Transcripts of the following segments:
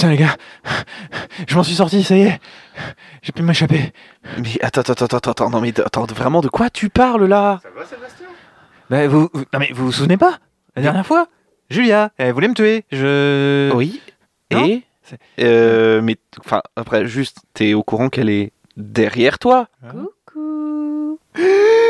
Putain, les gars, je m'en suis sorti, ça y est. J'ai pu m'échapper. Mais attends, attends, attends, attends, non mais attends, vraiment de quoi tu parles là? Ça va, Sébastien? Bah, vous, vous- non, mais vous vous souvenez pas? La dernière fois? Julia, elle voulait me tuer. Je. Oui. Non, Et? Euh, mais enfin après juste t'es au courant qu'elle est derrière toi Coucou.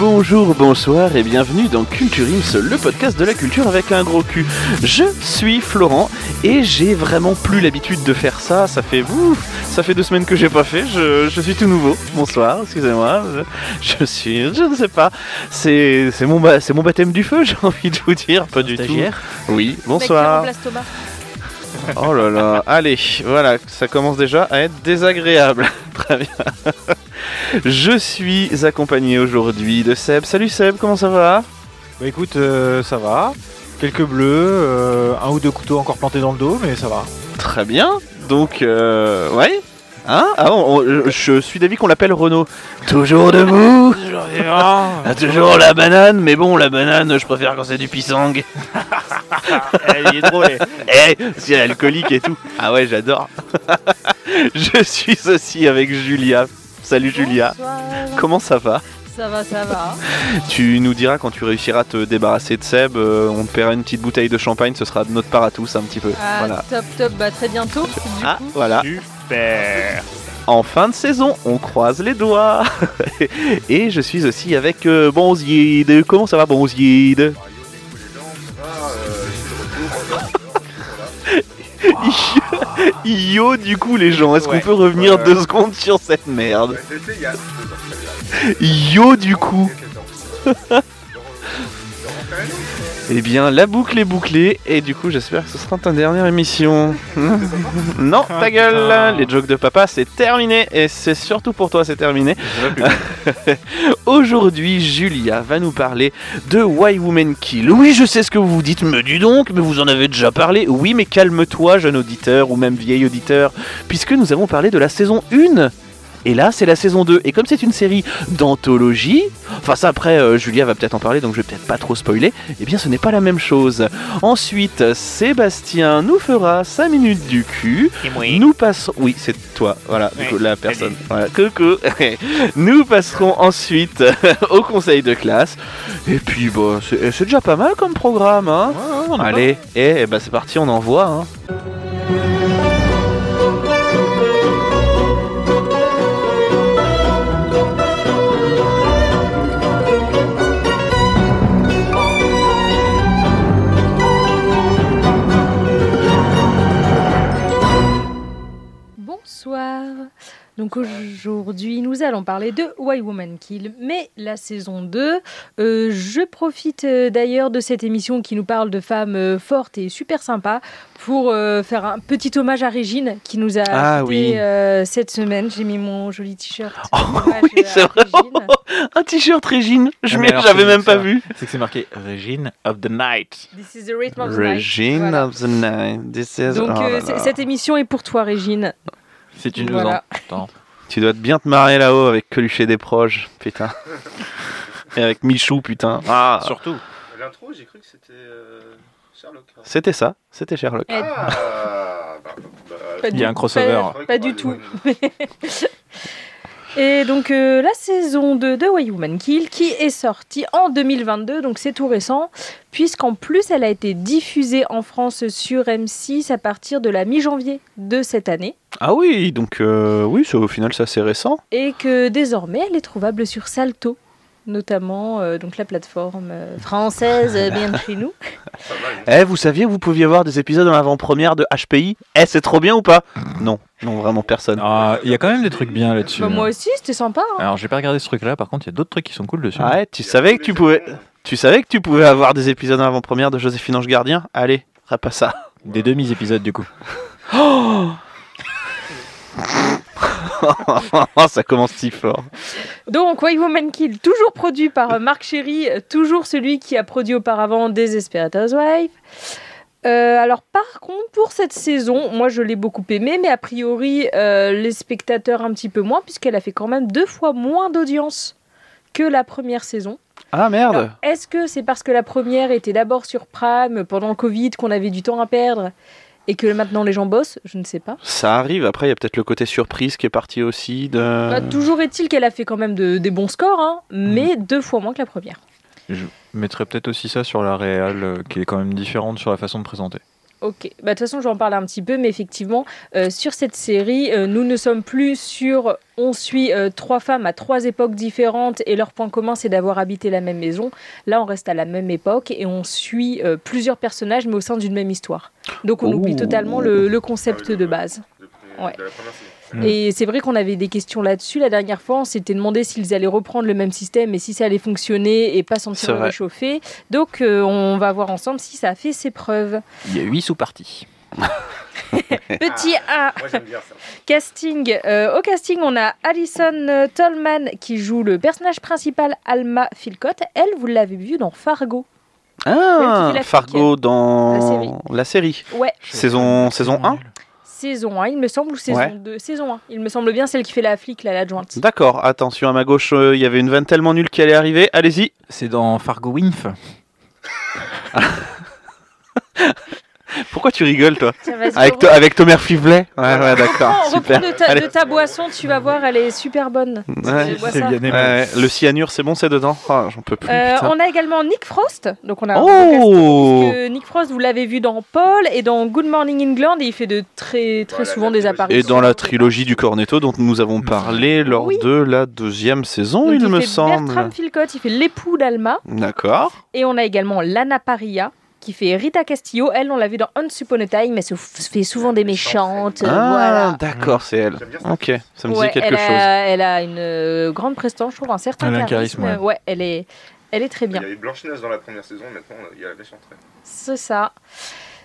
Bonjour, bonsoir et bienvenue dans Culture Ims, le podcast de la culture avec un gros cul. Je suis Florent et j'ai vraiment plus l'habitude de faire ça. Ça fait ouf, ça fait deux semaines que j'ai pas fait. Je, je suis tout nouveau. Bonsoir, excusez-moi. Je, je suis, je ne sais pas. C'est c'est mon c'est mon baptême du feu. J'ai envie de vous dire, pas du tout. Oui, bonsoir. Oh là là, allez, voilà, ça commence déjà à être désagréable. Très bien. Je suis accompagné aujourd'hui de Seb. Salut Seb, comment ça va? Bah écoute, euh, ça va. Quelques bleus, euh, un ou deux couteaux encore plantés dans le dos, mais ça va. Très bien. Donc, euh, ouais. Hein ah, on- on- je suis d'avis qu'on l'appelle Renault. Toujours debout Ah, Toujours la banane, mais bon, la banane, je préfère quand c'est du pisang. Il est drôle. Eh, c'est alcoolique et tout. Ah ouais, j'adore. je suis aussi avec Julia. Salut Julia. Bonsoir. Comment ça va? Ça va, ça va. Tu nous diras quand tu réussiras à te débarrasser de Seb, euh, on te paiera une petite bouteille de champagne, ce sera de notre part à tous un petit peu. Ah, Voilà. Top, top. Bah, très bientôt. Du Ah, coup. voilà. Super. En fin de saison, on croise les doigts. Et je suis aussi avec euh. Comment ça va Bonzide? Yo du coup les gens, est-ce Ouais. qu'on peut revenir deux secondes sur cette merde? Yo du coup Eh bien la boucle est bouclée et du coup j'espère que ce sera ta dernière émission. non, ta gueule Les jokes de papa c'est terminé et c'est surtout pour toi c'est terminé. Aujourd'hui, Julia va nous parler de Why Women Kill. Oui, je sais ce que vous vous dites, me dis donc, mais vous en avez déjà parlé. Oui, mais calme-toi, jeune auditeur ou même vieil auditeur, puisque nous avons parlé de la saison 1. Et là, c'est la saison 2. Et comme c'est une série d'anthologie, enfin ça après, euh, Julia va peut-être en parler, donc je vais peut-être pas trop spoiler, eh bien ce n'est pas la même chose. Ensuite, Sébastien nous fera 5 minutes du cul. Nous passons. Oui, c'est toi, voilà, Oui, coup, la personne. Voilà, coucou. Nous passerons ensuite au conseil de classe. Et puis, bah, c'est déjà pas mal comme programme, hein. Allez, et, bah, c'est parti, on envoie. Hein. Donc aujourd'hui, nous allons parler de Why Woman Kill, mais la saison 2. Euh, je profite euh, d'ailleurs de cette émission qui nous parle de femmes euh, fortes et super sympas pour euh, faire un petit hommage à Régine qui nous a Ah oui. euh, cette semaine. J'ai mis mon joli t-shirt. Oh, oui, c'est vrai. Régine. Un t-shirt Régine, je Ah, j'avais même pas ça. vu. C'est que c'est marqué Régine of the Night. This is the rhythm of the night. Régine Voilà. of the night. This is... Donc oh là c'est- là. cette émission est pour toi, Régine. Si tu nous Voilà. entends. Tu dois bien te marrer là-haut avec Coluche et des proches, putain. et avec Michou, putain. Ah, Surtout. L'intro, j'ai cru que c'était euh, Sherlock. c'était ça, c'était Sherlock. Eh, Ah, bah, bah, Pas Il y a un crossover. Pas, pas du tout. Et donc euh, la saison 2 de Why Woman Kill qui est sortie en 2022, donc c'est tout récent, puisqu'en plus elle a été diffusée en France sur M6 à partir de la mi-janvier de cette année, Ah oui, donc euh, oui, au final c'est assez récent. et que désormais elle est trouvable sur Salto, notamment euh, donc la plateforme euh, française euh, bien de chez nous. Mal. Eh, vous saviez que vous pouviez voir des épisodes en avant-première de HPI Eh, c'est trop bien ou pas? Non, non, vraiment personne. Ah, Il y a quand même des trucs bien là-dessus. Bah, moi aussi c'était sympa. hein. Alors j'ai pas regardé ce truc-là, par contre il y a d'autres trucs qui sont cool dessus. Ah ouais, tu savais que tu pouvais... Tu savais que tu pouvais avoir des épisodes en avant-première de Joséphine Ange Gardien? Allez, pas ça. Des demi-épisodes du coup. Ça commence si fort. Donc, Why Woman Kill, toujours produit par Marc Chéry, toujours celui qui a produit auparavant Desperate Housewives. Euh, alors par contre pour cette saison, moi je l'ai beaucoup aimée, mais a priori euh, les spectateurs un petit peu moins puisqu'elle a fait quand même deux fois moins d'audience que la première saison. Ah merde Est-ce que c'est parce que la première était d'abord sur Prime pendant le Covid qu'on avait du temps à perdre? Et que maintenant les gens bossent Je ne sais pas. Ça arrive, après il y a peut-être le côté surprise qui est parti aussi. De... Bah, toujours est-il qu'elle a fait quand même de- des bons scores, hein, mais deux fois moins que la première. Je mettrais peut-être aussi ça sur la réal, euh, qui est quand même différente sur la façon de présenter. Ok, bah, de toute façon, j'en parle un petit peu, mais effectivement, euh, sur cette série, euh, nous ne sommes plus sur. On suit euh, trois femmes à trois époques différentes et leur point commun, c'est d'avoir habité la même maison. Là, on reste à la même époque et on suit plusieurs personnages, mais au sein d'une même histoire. Donc, on oublie totalement le, le concept de base. Ouais. la première. Mm. Et c'est vrai qu'on avait des questions là-dessus. La dernière fois, on s'était demandé s'ils allaient reprendre le même système et si ça allait fonctionner et pas sentir vrai. réchauffer. Donc, euh, on va voir ensemble si ça a fait ses preuves. Il y a 8 sous-parties. Petit A. Moi bien ça. Casting. Euh, au casting, on a Alison euh, Tolman qui joue le personnage principal Alma Philcott. Elle, vous l'avez vu dans Fargo. Ah, Fargo dans La série. la série. Ouais, Saison, saison 1 saison 1, il me semble, ou saison Ouais. 2 Saison 1. Il me semble bien celle qui fait la flic, là, l'adjointe. D'accord, attention à ma gauche, euh, il y avait une vanne tellement nulle qui allait arriver. Allez-y. C'est dans Fargo Winf. Pourquoi tu rigoles, toi Tiens, avec, to- avec Tomer Fivlet Ouais, ouais, d'accord. reprends, de ta, de ta boisson, tu vas voir, elle est super bonne. Ouais. bois C'est ça. bien aimé. Ouais, le cyanure, c'est bon, c'est dedans Ah, J'en peux plus. Euh, on a également Nick Frost. Donc on a Oh Nick Frost, vous l'avez vu dans Paul et dans Good Morning England, et il fait de très très Voilà, souvent des apparitions. Et dans la trilogie du Cornetto dont nous avons parlé lors Oui. de la deuxième saison, Donc, il, me fait semble. Bertram Philcott, il fait l'époux d'Alma. D'accord. Et on a également Lana Paria qui fait Rita Castillo. Elle, on l'a vu dans Once Upon a Time, mais se fait souvent des méchantes. euh, Ah, voilà. d'accord, c'est elle. J'aime bien ça. Ok, ça me Ouais, dit quelque elle, chose. a, elle a une euh, grande prestance, je trouve, un certain Elle a un charisme. charisme, ouais. elle est, elle est très Il bien. y avait Blanche-Neige dans la première saison, maintenant il y a la méchante. C'est ça.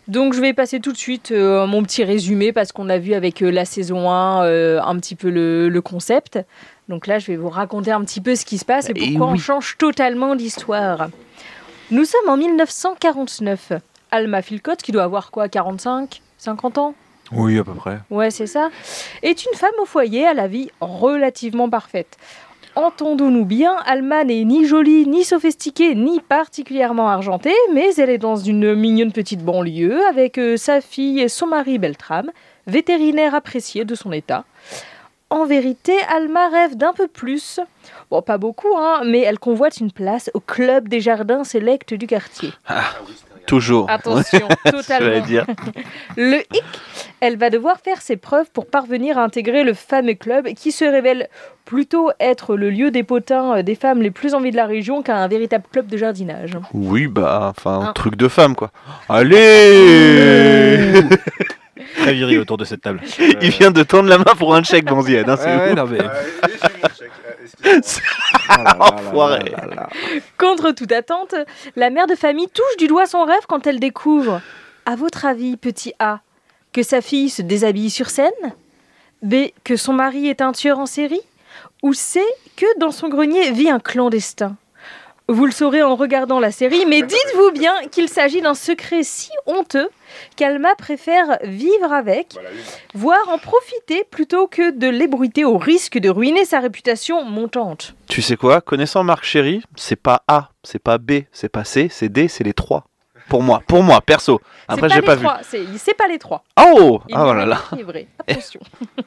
Donc je vais passer tout de suite euh, mon petit résumé parce qu'on a vu avec euh, la saison 1 euh, un petit peu le, le concept. Donc là, je vais vous raconter un petit peu ce qui se passe et Et pourquoi on change totalement d'histoire. Nous sommes en 1949. Alma Philcott, qui doit avoir quoi, 45 50 ans? Oui, à peu près. Ouais, c'est ça. Est une femme au foyer à la vie relativement parfaite. Entendons-nous bien, Alma n'est ni jolie, ni sophistiquée, ni particulièrement argentée, mais elle est dans une mignonne petite banlieue avec euh, sa fille et son mari Beltram, vétérinaire apprécié de son état. En vérité, Alma rêve d'un peu plus. Bon, pas beaucoup, hein, mais elle convoite une place au club des jardins sélects du quartier. Ah. Toujours. Attention, totalement. dire. Le hic, elle va devoir faire ses preuves pour parvenir à intégrer le fameux club qui se révèle plutôt être le lieu des potins euh, des femmes les plus en vie de la région qu'un véritable club de jardinage. Oui, bah, enfin, Hein. truc de femme, quoi. Allez Très viril autour de cette table. Il vient de tendre la main pour un chèque, Banzienne. Hein, c'est Ouais, non, mais... Contre toute attente, la mère de famille touche du doigt son rêve quand elle découvre, à votre avis, petit A, que sa fille se déshabille sur scène B. Que son mari est un tueur en série Ou C. Que dans son grenier vit un clandestin? Vous le saurez en regardant la série, mais dites-vous bien qu'il s'agit d'un secret si honteux qu'Alma préfère vivre avec, Voilà, voire en profiter plutôt que de l'ébruiter au risque de ruiner sa réputation montante. Tu sais quoi? Connaissant Marc Chéry, c'est pas A, c'est pas B, c'est pas C, c'est D, c'est les trois. Pour moi, pour moi, perso. Après, j'ai les pas vu. c'est- pas les trois. Oh Il Ah voilà là. est vrai. Attention.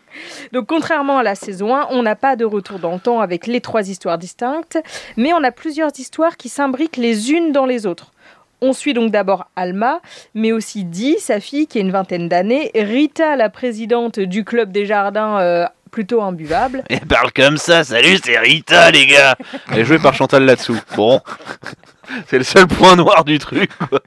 Donc, contrairement à la saison 1, on n'a pas de retour dans le temps avec les trois histoires distinctes, mais on a plusieurs histoires qui s'imbriquent les unes dans les autres. On suit donc d'abord Alma, mais aussi Dee, sa fille qui a une vingtaine d'années, Rita, la présidente du club des jardins euh, plutôt imbuvable, Elle parle comme ça, salut, c'est Rita, les gars Elle est jouée par Chantal là-dessous. Bon. C'est le seul point noir du truc. quoi.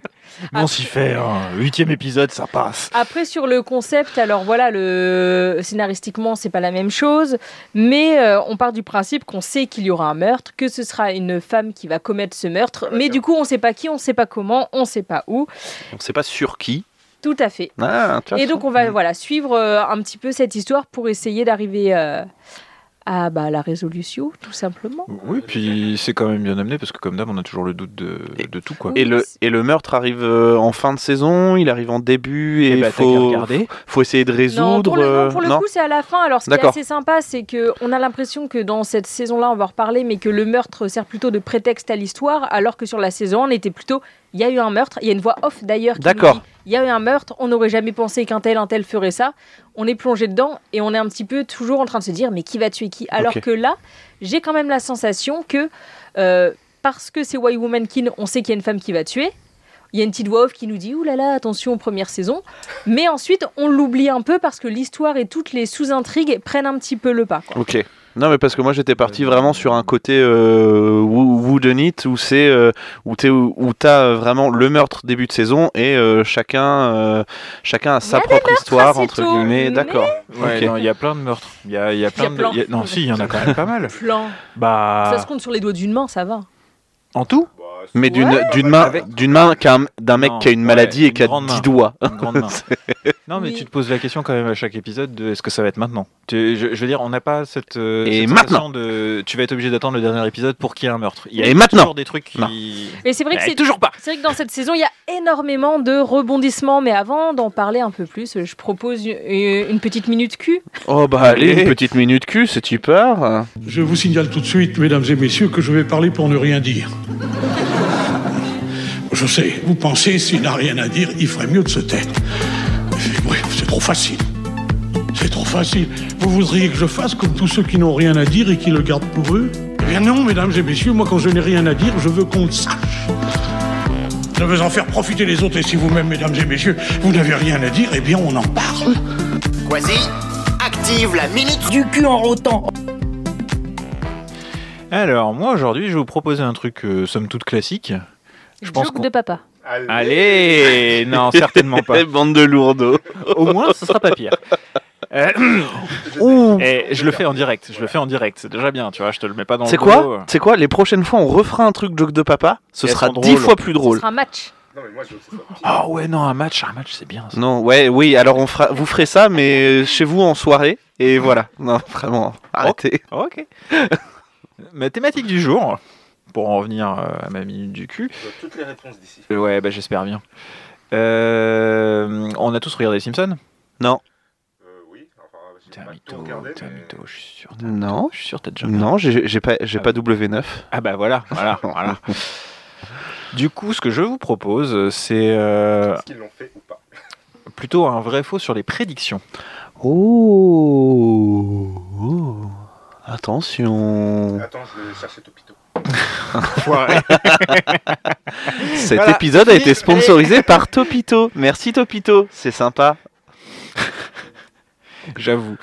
On s'y fait, hein. Huitième épisode, ça passe. Après sur le concept, alors voilà, le scénaristiquement c'est pas la même chose, mais euh, on part du principe qu'on sait qu'il y aura un meurtre, que ce sera une femme qui va commettre ce meurtre, Ah, mais du coup on sait pas qui, on sait pas comment, on sait pas où. On sait pas sur qui. Tout à fait. Ah, Et donc on va voilà suivre euh, un petit peu cette histoire pour essayer d'arriver euh, à bah, la résolution, tout simplement. Oui, puis c'est quand même bien amené parce que comme d'hab, on a toujours le doute de, de tout quoi. Et le, et le meurtre arrive euh, en fin de saison, il arrive en début et Et il bah, faut, regarder. faut essayer de résoudre. Non, pour le, non, euh, pour le non coup, c'est à la fin. Alors, ce qui est assez sympa, c'est que on a l'impression que dans cette saison-là, on va en reparler, mais que le meurtre sert plutôt de prétexte à l'histoire, alors que sur la saison, on était plutôt. Il y a eu un meurtre. Il y a une voix off d'ailleurs qui nous D'accord. dit il y a eu un meurtre. On n'aurait jamais pensé qu'un tel, un tel ferait ça. On est plongé dedans et on est un petit peu toujours en train de se dire mais qui va tuer qui? Alors que là, j'ai quand même la sensation que euh, parce que c'est White Woman Kin, on sait qu'il y a une femme qui va tuer. Il y a une petite voix off qui nous dit Ouh là là, attention, première saison. Mais ensuite, on l'oublie un peu parce que l'histoire et toutes les sous-intrigues prennent un petit peu le pas. quoi. Ok. Non, mais parce que moi j'étais parti vraiment sur un côté euh, whodunit it où c'est euh, où t'es où t'as euh, vraiment le meurtre début de saison et euh, chacun euh, chacun a sa a propre histoire entre tôt, guillemets. mais- D'accord. Ouais, Ok. non, il y a plein de meurtres. Il y a, il y a plein de. y a- Non, si, il y en a quand même pas mal. Plan. Bah, Ça se compte sur les doigts d'une main, ça va. en tout, Mais d'une Ouais. d'une main Avec- d'une main qu'un- d'un mec Non, qui a une ouais, maladie et qui a grande 10 main. doigts. une grande main. non, mais Oui. tu te poses la question quand même à chaque épisode de est-ce que ça va être maintenant? Tu- je, je veux dire, on n'a pas cette. euh, Et cette maintenant. sensation de. Tu vas être obligé d'attendre le dernier épisode pour qu'il y ait un meurtre. Il y a Et maintenant. toujours des trucs qui. Non. Et c'est vrai que c'est toujours pas. C'est vrai que dans cette saison, il y a énormément de rebondissements. Mais avant d'en parler un peu plus, je propose une, une petite minute cul. Oh bah allez, Allez. une petite minute cul, c'est tu pars. Je vous signale tout de suite, mesdames et messieurs, que je vais parler pour ne rien dire. Je sais, vous pensez, s'il n'a rien à dire, il ferait mieux de se taire. Oui, c'est trop facile. C'est trop facile. Vous voudriez que je fasse comme tous ceux qui n'ont rien à dire et qui le gardent pour eux? Eh bien non, mesdames et messieurs, moi quand je n'ai rien à dire, je veux qu'on le sache. Je veux en faire profiter les autres et si vous-même, mesdames et messieurs, vous n'avez rien à dire, eh bien on en parle. Quasi, active la minute du cul en rotant. Alors, moi aujourd'hui, je vais vous proposer un truc euh, somme toute classique. Je pense Joke de papa. Allez, Allez Non, certainement pas. Bande de lourdeaux. Au moins, ce sera pas pire. Euh, et je le fais en direct. Je le fais en direct. C'est déjà bien, tu vois. Je te le mets pas dans le C'est quoi C'est quoi Les prochaines fois, on refera un truc joke de papa? Ce Et sera dix fois plus Ce drôle. sera un match. Non, mais moi, je veux que ce soit pire. Ah ouais, non, un match, un match, c'est bien. ça. Non, ouais, oui. Alors on fera, vous ferez ça, mais chez vous en soirée. Et voilà. Non, vraiment. Arrêtez. Ok. Ma thématique du jour, pour en revenir euh, à ma minute du cul. Toutes les réponses d'ici. Ouais, bah j'espère bien. Euh, on a tous regardé les Simpsons? Non. Euh, oui, enfin, un pas mytho, tout regardé. mais- mytho, je suis sûr. t'as- Non. Je suis sûr, t'as déjà. Non, j'ai j'ai pas, j'ai Ah pas oui. W9. Ah bah voilà, voilà, voilà. Du coup, ce que je vous propose, c'est euh, Est-ce qu'ils l'ont fait ou pas? plutôt un vrai faux sur les prédictions. Oh. Oh. Attention. Attends, je vais chercher Topito. Cet Voilà. épisode a été sponsorisé par Topito. Merci Topito. C'est sympa. J'avoue.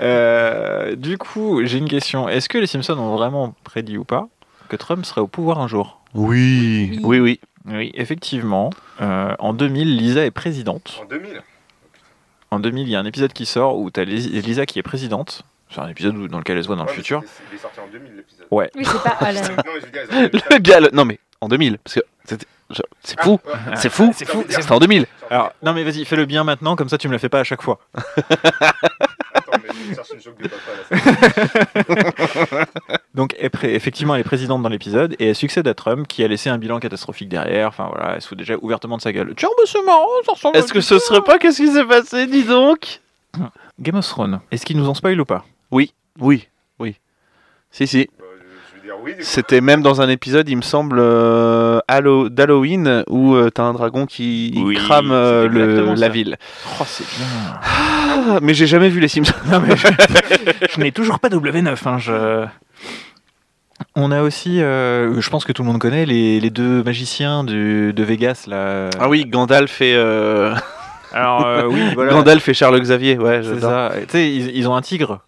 Euh, du coup, j'ai une question. Est-ce que les Simpsons ont vraiment prédit ou pas que Trump serait au pouvoir un jour? Oui. Oui, oui. Oui, effectivement. Euh, en 2000, Lisa est présidente. En 2000 En 2000, il y a un épisode qui sort où tu as Lisa qui est présidente. C'est un épisode où- dans lequel elle se voit dans le Ouais, mais futur. Il est sorti en 2000 l'épisode. Ouais. Oui, c'est pas à la... Non, mais je veux dire, ils ont fait Le gars, le- non mais en 2000, parce que c'était- je- c'est fou, Ah, ouais. c'est fou, C'est fou, c'était en 2000. Alors, non mais vas-y, fais-le bien maintenant, comme ça tu me la fais pas à chaque fois. Attends, mais je cherche une joke de papa là. Donc effectivement, elle est présidente dans l'épisode et elle succède à Trump qui a laissé un bilan catastrophique derrière. Enfin voilà, elle se fout déjà ouvertement de sa gueule. Tiens, bah, c'est marrant, ça ressemble. à Est-ce que ce serait pas qu'est-ce qui s'est passé, dis donc? Game of Thrones Est-ce qu'ils nous en spoil ou pas? Oui, oui, oui. Si, si. Bah, oui. C'était même dans un épisode, il me semble, euh, Hallow- d'Halloween, où euh, t'as un dragon qui Oui, crame euh, le- la ville. Oh, c'est bien. Ah, mais j'ai jamais vu les Simpsons. Non mais je, je n'ai toujours pas W9. hein, je... On a aussi, euh, je pense que tout le monde connaît les, les deux magiciens du- de Vegas là. Ah oui, Gandalf et euh, Alors euh, oui, voilà. Gandalf et Charles Xavier, ouais, C'est ça. Tu sais, ils, ils ont un tigre.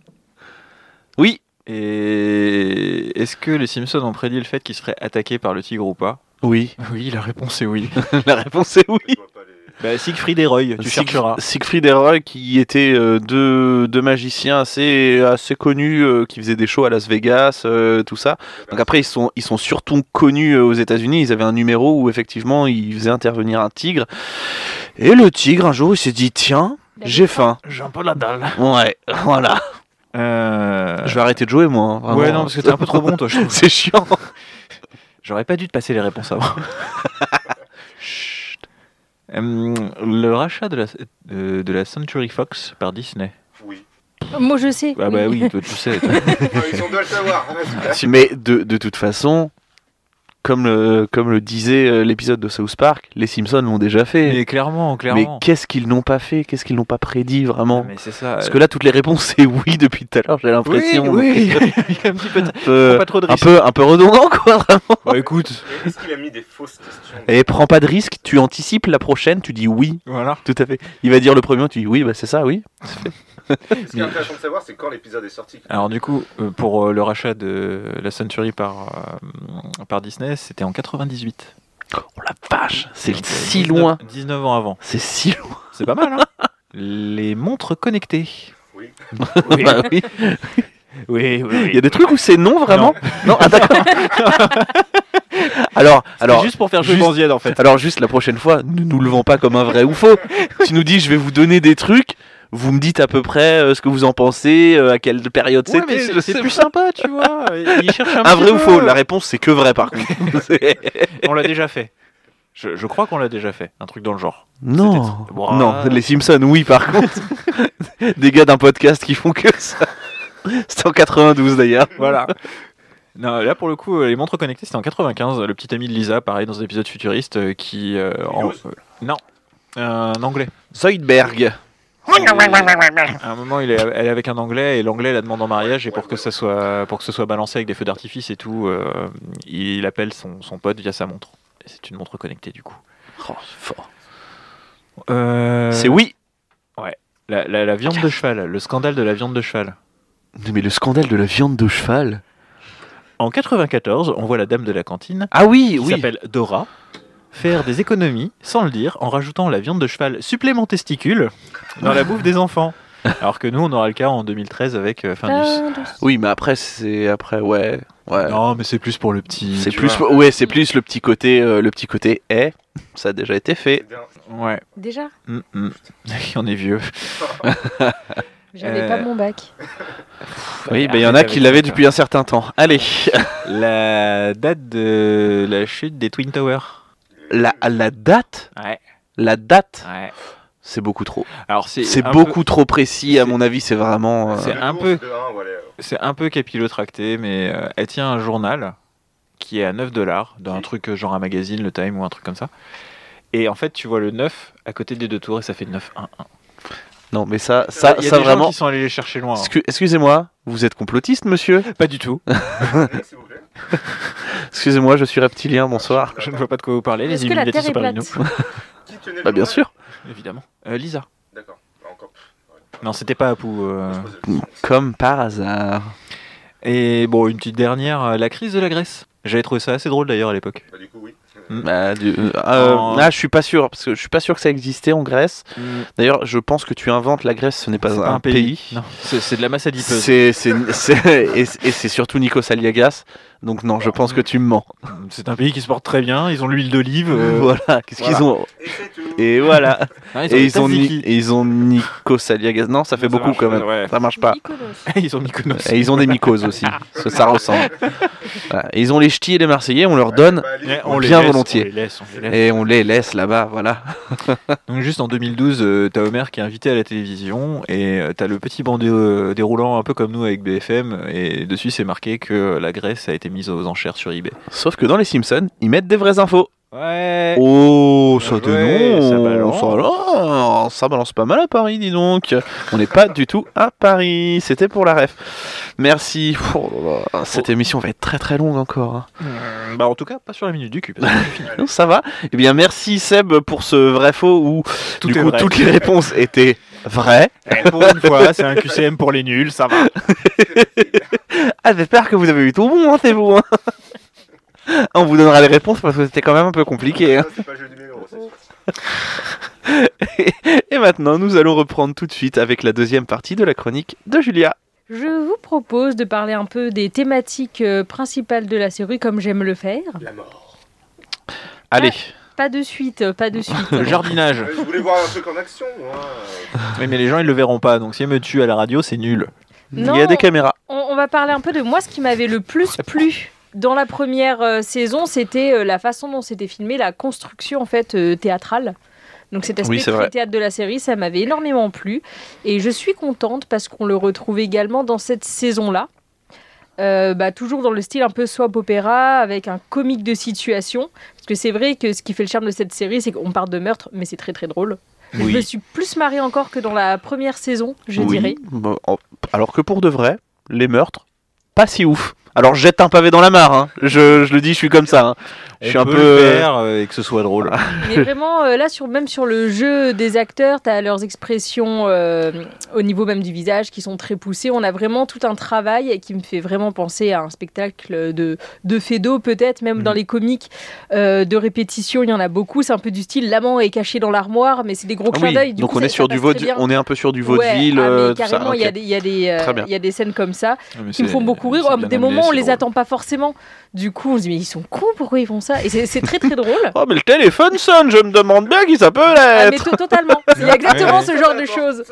Et est-ce que les Simpsons ont prédit le fait qu'ils se feraient attaquer par le tigre ou pas Oui, Oui, la réponse est oui. la réponse est oui. Bah, Siegfried et Roy, tu Sieg- chercheras. Siegfried et Roy, qui étaient euh, deux, deux magiciens assez, assez connus, euh, qui faisaient des shows à Las Vegas, euh, tout ça. Donc après, ils sont, ils sont surtout connus euh, aux États-Unis. Ils avaient un numéro où effectivement, ils faisaient intervenir un tigre. Et le tigre, un jour, il s'est dit Tiens, j'ai faim. J'ai un peu la dalle. Ouais, voilà. Euh... Je vais arrêter de jouer, moi. hein. Ouais, non, parce que t'es un peu trop bon, toi, je trouve. C'est chiant. J'aurais pas dû te passer les réponses avant. Chut. Hum, le rachat de la, de, de la Century Fox par Disney. Oui. Moi, je sais. Ah bah oui, toi, tu sais. toi. Ah, ils deux à le savoir. hein, Mais de, de toute façon, comme le, comme le disait euh, l'épisode de South Park, les Simpsons l'ont déjà fait. Mais clairement, Mais clairement. qu'est-ce qu'ils n'ont pas fait? Qu'est-ce qu'ils n'ont pas prédit vraiment? Ah, mais c'est ça. Parce que là, toutes les réponses, c'est oui depuis tout à l'heure, j'ai oui, l'impression. oui, il y a un petit peu de... peu, pas trop de un, risques. peu, un peu redondant, quoi, vraiment. Bah, écoute, Mais Est-ce qu'il a mis des fausses questions? Et prends pas de risque, tu anticipes la prochaine, tu dis oui, voilà. tout à fait. Il va dire le premier, tu dis oui, bah c'est ça, oui. Ce qui est intéressant de savoir, c'est quand l'épisode est sorti. Alors du coup, euh, pour euh, le rachat de la Century par, euh, par Disney, c'était en 98. Oh la vache, c'est si 19 loin. 19 ans avant. C'est si loin. C'est pas mal, hein Les montres connectées. Oui. Oui, Bah oui. oui, oui. Il y a des trucs où c'est non vraiment Non, ah d'accord. alors, Alors, juste pour faire jouer juste- en fait. alors juste la prochaine fois, ne nous le vends pas comme un vrai ou faux. tu nous dis, je vais vous donner des trucs. Vous me dites à peu près euh, ce que vous en pensez, euh, à quelle période Ouais, c'était. c'est- plus sympa, tu vois. Il cherche un, vrai ou faux La réponse c'est que vrai par contre. On l'a déjà fait. Je, je crois qu'on l'a déjà fait. Un truc dans le genre. non, non, les Simpsons, oui par contre. des gars d'un podcast qui font que ça. C'était en 92 d'ailleurs. Voilà. Non, là pour le coup, euh, les montres connectées, c'était en 95. Le petit ami de Lisa, pareil, dans un épisode futuriste, qui. euh, en- euh, non, un anglais. Zoidberg. À un moment, il est, elle est avec un anglais et l'anglais la demande en mariage et pour que ça soit pour que ce soit balancé avec des feux d'artifice et tout, euh, il appelle son, son pote via sa montre. Et c'est une montre connectée du coup. Oh, fort. Euh, C'est oui. La, la- la viande de cheval, le scandale de la viande de cheval. Mais le scandale de la viande de cheval. En 94, on voit la dame de la cantine Ah oui, qui oui. s'appelle Dora faire des économies sans le dire en rajoutant la viande de cheval supplément testicule dans la bouffe des enfants. Alors que nous, on aura le cas en 2013 avec euh, Findus. Oui, mais après c'est après ouais, ouais. Non, mais c'est plus pour le petit. C'est plus ouais, c'est plus le petit côté euh, le petit côté est. Ça a déjà été fait. Ouais. Déjà? Mm, mm. on est vieux. J'avais Euh, pas mon bac. Oui, ben il y en a qui l'avaient depuis un certain temps. Allez, La date de la chute des Twin Towers. La la date, Ouais. la date, Ouais. c'est beaucoup trop. Alors c'est. Beaucoup peu- trop précis à mon avis, c'est vraiment euh, C'est un peu-. C'est un peu capillotracté, mais euh, elle tient un journal qui est à 9 dollars, d'un Oui. truc euh, genre un magazine, le Time ou un truc comme ça. Et en fait, tu vois le 9 à côté des deux tours et ça fait 9-1-1. Non, mais ça ça Il y a ça des gens vraiment qui sont allés les chercher loin. hein. Excu- Excusez-moi, vous êtes complotiste, monsieur? Pas du tout. Excusez-moi, je suis reptilien, bonsoir. Je ne vois pas de quoi vous parlez. Les Est-ce que la Illuminati sont parmi nous. Bah bien sûr, Évidemment. Euh, Lisa. D'accord. Bah. Non, c'était pas Apu. euh. Comme par hasard. Et bon, une petite dernière, euh, la crise de la Grèce. J'avais trouvé ça assez drôle d'ailleurs à l'époque. Bah, du coup, oui. Bah, du- euh, euh, En- ah, je suis pas sûr parce que je suis pas sûr que ça existait en Grèce. D'ailleurs, je pense que tu inventes la Grèce, ce n'est pas un, pays. Non, c'est de la masse adipeuse. C'est et c'est surtout Nikos Aliagas. Donc non, je pense que tu me mens. C'est un pays qui se porte très bien. Ils ont l'huile d'olive. euh, Voilà, qu'est-ce voilà. qu'ils ont Et. Et voilà. ah, et des ils ont ni- tzatziki. et ils ont Nikos Aliagas. Non, ça fait Ça beaucoup marche quand pas, même. ouais. Ça marche pas. Mykonos. ils ont Mykonos. Et ils ont des mycoses aussi, ça ressemble. Voilà. Et ils ont les ch'tis et les Marseillais, on leur donne Bah, Ouais, on on les bien laisse, volontiers. On les laisse, on les laisse. et on les laisse là-bas, voilà. Donc juste en 2012, euh, t'as Homer qui est invité à la télévision et euh, t'as le petit bandeau euh, déroulant un peu comme nous avec BFM et dessus c'est marqué que la Grèce a été mise aux enchères sur eBay. Sauf que dans les Simpsons, ils mettent des vraies infos. Ouais. Oh, ça dénonce, ça balance. ça balance, ça balance pas mal à Paris, dis donc. On n'est pas du tout à Paris, c'était pour la ref. Merci. Oh cette émission va être très très longue encore. hein. Bah en tout cas pas sur la minute du cul. parce que c'est fini. Non, ça va. Eh bien, merci Seb pour ce vrai faux où Tout du coup vrai. toutes les réponses étaient vraies. Eh, pour une fois, c'est un QCM pour les nuls, ça va. Ah, j'espère que vous avez eu tout bon, hein, c'est vous. hein. On vous donnera les réponses parce que c'était quand même un peu compliqué. hein. Pas jeu numéro. Et maintenant, nous allons reprendre tout de suite avec la deuxième partie de la chronique de Julia. Je vous propose de parler un peu des thématiques euh, principales de la série, comme j'aime le faire. La mort. Allez, Pas de suite, pas de suite. Le jardinage. Je voulais voir un truc en action, moi. Oui, mais les gens ils le verront pas. Donc si elle me tue à la radio, c'est nul. il y a des caméras. On, on va parler un peu de moi, ce qui m'avait le plus plu dans la première euh, saison, c'était euh, la façon dont c'était filmé, la construction en fait euh, théâtrale. Donc cet aspect Oui, théâtre de la série, ça m'avait énormément plu. Et je suis contente parce qu'on le retrouve également dans cette saison-là. Euh, bah, toujours dans le style un peu soap opéra, avec un comique de situation. Parce que c'est vrai que ce qui fait le charme de cette série, c'est qu'on parle de meurtre, mais c'est très très drôle. Je me suis plus marrée encore que dans la première saison, je Oui, dirais. alors que pour de vrai, les meurtres, pas si ouf. Alors je jette un pavé dans la mare, hein. je, je le dis, je suis comme ça. hein. Je suis un peu. le faire euh, et que ce soit drôle. Mais vraiment, euh, là, sur, même sur le jeu des acteurs, tu as leurs expressions euh, au niveau même du visage qui sont très poussées. On a vraiment tout un travail qui me fait vraiment penser à un spectacle de, de Fedo, peut-être, même dans Mhm. les comiques euh, de répétition, il y en a beaucoup. C'est un peu du style l'amant est caché dans l'armoire, mais c'est des gros Ah clins oui, d'œil. Du donc coup, on ça- est sur ça du on est un peu sur du Ouais, vaudeville. ah, mais euh, tout ça, carrément, il y a ok. des- il y, euh, il y a des scènes comme ça Mais qui me font beaucoup rire. des moments, on les drôle. attend pas forcément. Du coup, on se dit, mais ils sont cons, pourquoi ils font ça? Et c'est très très drôle. Oh mais le téléphone sonne, je me demande bien qui ça peut Ah, mais être. to- totalement. Il y a exactement ce genre de choses.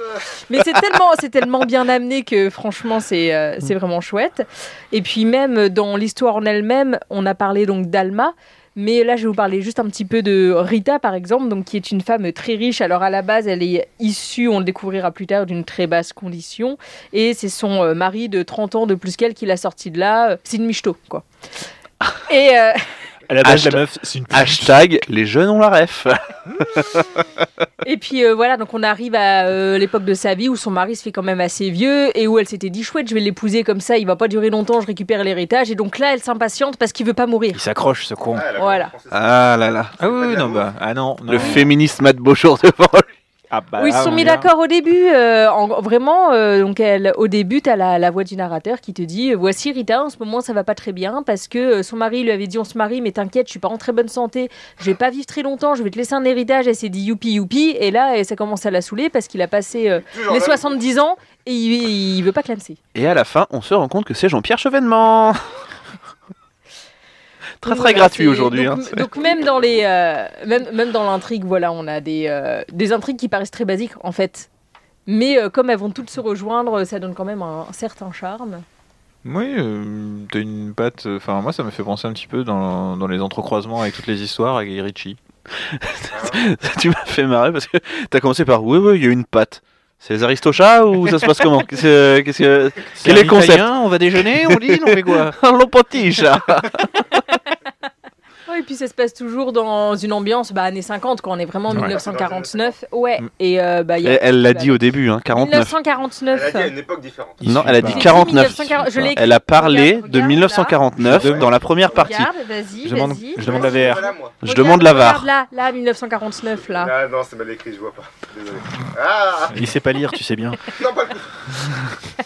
Mais c'est tellement, tellement bien amené que franchement, c'est euh, c'est vraiment chouette. Et puis même dans l'histoire en elle-même, on a parlé donc d'Alma. Mais là, je vais vous parler juste un petit peu de Rita, par exemple, donc, qui est une femme très riche. Alors, à la base, elle est issue, on le découvrira plus tard, d'une très basse condition. Et c'est son euh, mari de 30 ans de plus qu'elle qui l'a sortie de là. C'est une michto, quoi. Et euh, À la base, Hashtag- la meuf, c'est une Hashtag les jeunes ont la ref. Et puis euh, voilà, donc on arrive à euh, l'époque de sa vie où son mari se fait quand même assez vieux et où elle s'était dit chouette, je vais l'épouser comme ça, il va pas durer longtemps, je récupère l'héritage. Et donc là, elle s'impatiente parce qu'il veut pas mourir. Il s'accroche, ce con. Ah, Voilà. Ah là là. Ah oui, non, bah, ah non, non. Le féministe Matt Beaujour devant lui. Ah, bah, oui, ils se sont on mis d'accord au début. euh, en- vraiment, euh, donc elle, au début, tu as la, la voix du narrateur qui te dit Voici Rita, en ce moment, ça va pas très bien parce que euh, son mari lui avait dit On se marie, mais t'inquiète, je suis pas en très bonne santé, je vais pas vivre très longtemps, je vais te laisser un héritage. Elle s'est dit Youpi, youpi. Et là, et ça commence à la saouler parce qu'il a passé euh, les là. 70 ans et il, il veut pas clamser. Et à la fin, on se rend compte que c'est Jean-Pierre Chevènement. Très très voilà, gratuit aujourd'hui. Donc, hein. donc même dans les, euh, même, même dans l'intrigue, voilà, on a des, euh, des intrigues qui paraissent très basiques en fait. Mais euh, comme elles vont toutes se rejoindre, ça donne quand même un, certain charme. Oui, euh, t'as une patte. Enfin, moi, ça me fait penser un petit peu dans, dans les entrecroisements avec toutes les histoires avec Guy Ritchie. tu m'as fait marrer parce que t'as commencé par oui, oui, il y a une patte. C'est les Aristochats ou ça se passe comment? Qu'est-ce que- qu'est-ce que- Quel est le concept? On va déjeuner, on dit, on fait quoi? Un potiche et puis ça se passe toujours dans une ambiance bah, années 50, quand on est vraiment en Ouais. 1949. Ouais, Mm. et euh, bah, il y a- Elle l'a dit au début, hein, 49. 1949. Elle a dit à une époque différente. Non, elle a dit J'ai 49. 1940, je l'ai écrit. Elle a parlé Regarde, de regarde, 1949 là. dans la première partie. Regarde, vas-y, Je je demande la VR. Je demande la VAR. Là, là, 1949, là. Ah non, c'est mal écrit, je vois pas. Désolé. Ah Il sait pas lire, tu sais bien. Non, pas le coup.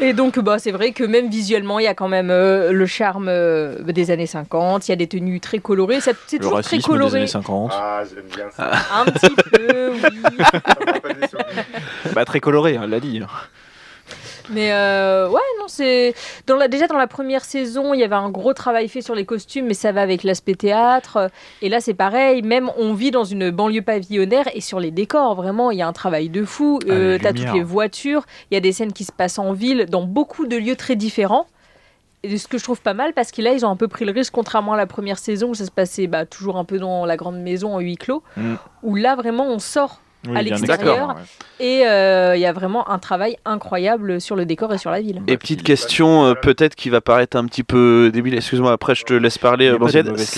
Et donc, bah, c'est vrai que même visuellement, il y a quand même euh, le charme euh, des années 50. Il y a des tenues très colorées. ça- C'est toujours très des coloré. années 50. Ah, j'aime bien ça. Un petit peu, oui. Des. Bah, très coloré, elle l'a dit. Mais euh, ouais, non, c'est. Dans la... Déjà, dans la première saison, il y avait un gros travail fait sur les costumes, mais ça va avec l'aspect théâtre. Et là, c'est pareil. Même, on vit dans une banlieue pavillonnaire et sur les décors, vraiment, il y a un travail de fou. Ah, Euh, T'as lumières. toutes les voitures. Il y a des scènes qui se passent en ville, dans beaucoup de lieux très différents. Et ce que je trouve pas mal, parce que là, ils ont un peu pris le risque, contrairement à la première saison où ça se passait bah, toujours un peu dans la grande maison en huis clos, Mm. où là, vraiment, on sort Oui, À l'extérieur. ouais. et euh, il y a vraiment un travail incroyable sur le décor et sur la ville. Et petite question, euh, peut-être qui va paraître un petit peu débile. Excuse-moi, après je te laisse parler.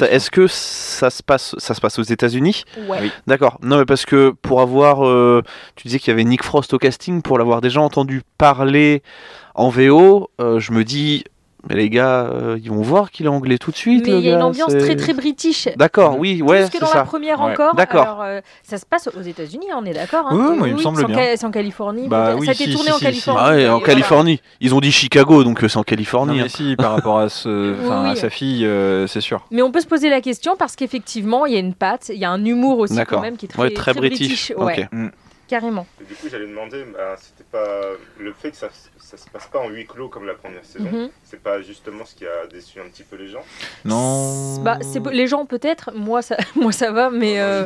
Est-ce que ça se passe, ça se passe aux États-Unis? Ouais. Oui. D'accord. Non, mais parce que pour avoir, euh, tu disais qu'il y avait Nick Frost au casting, pour l'avoir déjà entendu parler en VO, euh, je me dis, Mais les gars, euh, ils vont voir qu'il est anglais tout de suite. Mais il y a une ambiance très très british. D'accord, oui, ouais, Plus que dans ça. la première Ouais. encore. D'accord. Alors, euh, ça se passe aux États-Unis, on est d'accord. hein Oui, moi, il me semble bien. C'est en Californie. Bah oui, ça a été si, tourné si, en si, si. Californie. Ah ouais, en Californie. Ils ont dit Chicago, donc euh, c'est en Californie. Non, hein. si, par rapport à, ce, Oui, à oui. sa fille, euh, c'est sûr. Mais on peut se poser la question parce qu'effectivement, il y a une patte, il y a un humour aussi quand même qui est très, Ouais, très british. Ouais, Ok. carrément. Et du coup, j'allais demander, bah, c'était pas le fait que ça, ça se passe pas en huis clos comme la première saison. Mhm. C'est pas justement ce qui a déçu un petit peu les gens. Non. Bah, c'est les gens peut-être, moi ça, moi ça va, mais euh,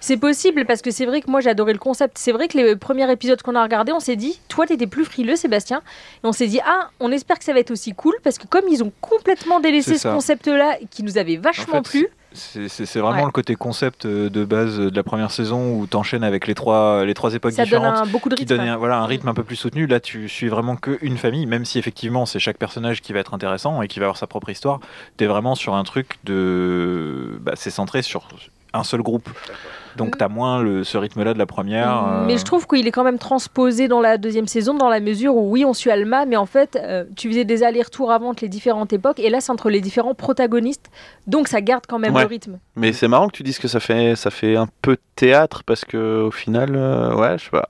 c'est possible parce que c'est vrai que moi j'adorais le concept. C'est vrai que les premiers épisodes qu'on a regardés, on s'est dit, toi t'étais plus frileux Sébastien, et on s'est dit ah, on espère que ça va être aussi cool parce que comme ils ont complètement délaissé ce concept-là qui nous avait En vachement fait, plu. C'est vraiment Ouais. le côté concept euh, de base euh, de la première saison où t'enchaînes avec les trois, les trois époques Ça donne différentes. un, beaucoup de qui rythme. donnait un, voilà, un rythme un peu plus soutenu. Là, tu suis vraiment qu'une famille, même si effectivement c'est chaque personnage qui va être intéressant et qui va avoir sa propre histoire. Tu es vraiment sur un truc de. Bah, c'est centré sur un seul groupe. Donc tu as moins le, ce rythme-là de la première. euh, Mais je trouve qu'il est quand même transposé dans la deuxième saison, dans la mesure où oui, on suit Alma, mais en fait, euh, tu faisais des allers-retours avant entre les différentes époques, et là, c'est entre les différents protagonistes, donc ça garde quand même Ouais. le rythme. Mais c'est marrant que tu dises que ça fait, ça fait un peu théâtre parce que au final, euh, ouais, je sais pas.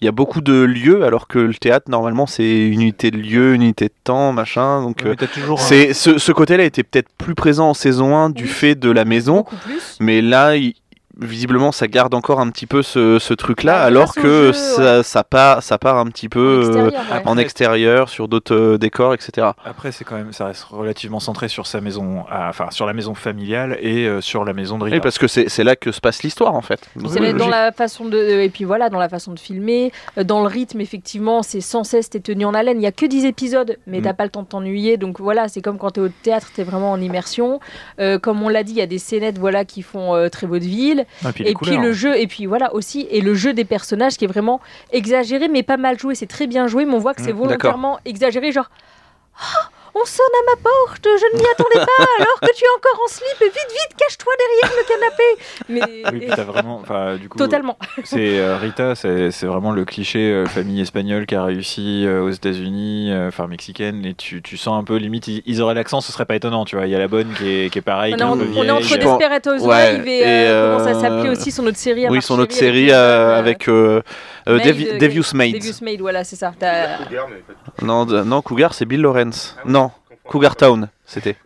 Il y a beaucoup de lieux alors que le théâtre normalement c'est une unité de lieu, une unité de temps, machin. Donc euh, toujours un- ce, ce côté-là était peut-être plus présent en saison 1 du Oui. fait de la maison, Beaucoup plus. mais là il- visiblement ça garde encore un petit peu ce, ce truc-là Bah, alors que jeu, ça, ça part ça part un petit peu En euh, extérieur, ouais. en extérieur sur d'autres euh, décors, etc. Après, c'est quand même, ça reste relativement centré sur sa maison, enfin sur la maison familiale et euh, sur la maison de Rita. Oui, parce que c'est c'est là que se passe l'histoire en fait. Donc, C'est Oui, dans logique. la façon de et puis voilà dans la façon de filmer, euh, dans le rythme effectivement, c'est sans cesse t'es tenu en haleine. Il y a que 10 épisodes, mais Mm. t'as pas le temps de t'ennuyer. Donc voilà, c'est comme quand t'es au théâtre, t'es vraiment en immersion. Euh, comme on l'a dit, il y a des scénettes voilà qui font euh, très Ah, puis Et puis le jeu, et puis voilà aussi, et le jeu des personnages qui est vraiment exagéré, mais pas mal joué. C'est très bien joué, mais on voit que c'est Mm, volontairement exagéré, genre. Ah, on sonne à ma porte, je ne m'y attendais pas, alors que tu es encore en slip, vite, vite, cache-toi derrière le canapé. Mais Oui, puis t'as vraiment, enfin, du coup, totalement. c'est euh, Rita, c'est c'est vraiment le cliché euh, famille espagnole qui a réussi euh, aux États-Unis, euh, enfin mexicaine, et tu, tu sens un peu limite, ils, ils auraient l'accent, ce serait pas étonnant, tu vois. Il y a la bonne qui est, qui est pareille, On qui est, on est entre euh, Desperate Housewives Ouais, et, et, euh, comment ça euh, s'appelait aussi son autre série Oui, son autre série avec, euh, euh, euh, euh, euh, Devious Maid. Devious Maid, voilà, c'est ça. Cougar, mais. Non, non, Cougar, c'est Bill Lawrence. Ah oui, non, confonds. Cougar Town, c'était.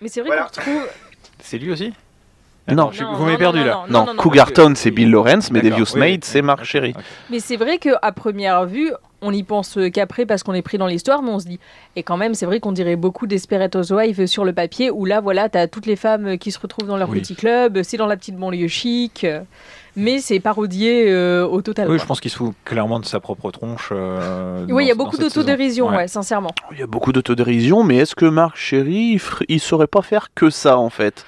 Mais c'est vrai Voilà. qu'on retrouve. C'est lui aussi Non. je- Non, vous m'avez perdu non, là. non, Non, non, non. Cougar Town, c'est Bill Lawrence, mais Devious oui, Maid, oui. c'est Chéry. ok. Mais c'est vrai qu'à première vue, on y pense euh, qu'après parce qu'on est pris dans l'histoire, mais on se dit. Et quand même, c'est vrai qu'on dirait beaucoup Desperate Housewives sur le papier, où là, voilà, t'as toutes les femmes euh, qui se retrouvent dans leur Oui. petit club, c'est dans la petite banlieue chic, euh, mais c'est parodié euh, au total. Oui, quoi. je pense qu'il se fout clairement de sa propre tronche. euh, Oui, il y a beaucoup d'autodérision, ouais, sincèrement. Il y a beaucoup d'autodérision, mais est-ce que Marc Chéry, il, il saurait pas faire que ça en fait?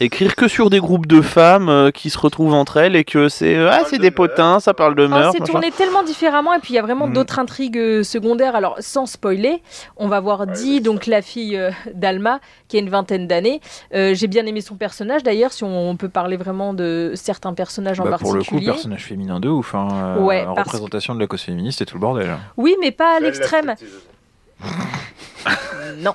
Écrire que sur des groupes de femmes euh, qui se retrouvent entre elles et que c'est euh, ah c'est de des potins, ça parle de meurtre. c'est tourné tellement différemment et puis il y a vraiment Mm. d'autres intrigues euh, secondaires. Alors sans spoiler, on va voir Ouais, Dee, donc la fille euh, d'Alma, qui a une vingtaine d'années. Euh, J'ai bien aimé son personnage d'ailleurs, si on peut parler vraiment de certains personnages en Bah, pour le coup, particulier. personnage féminin de ouf. Hein, euh, Ouais, parce- représentation de la cause féministe et tout le bordel. Oui, mais pas à l'extrême. Non.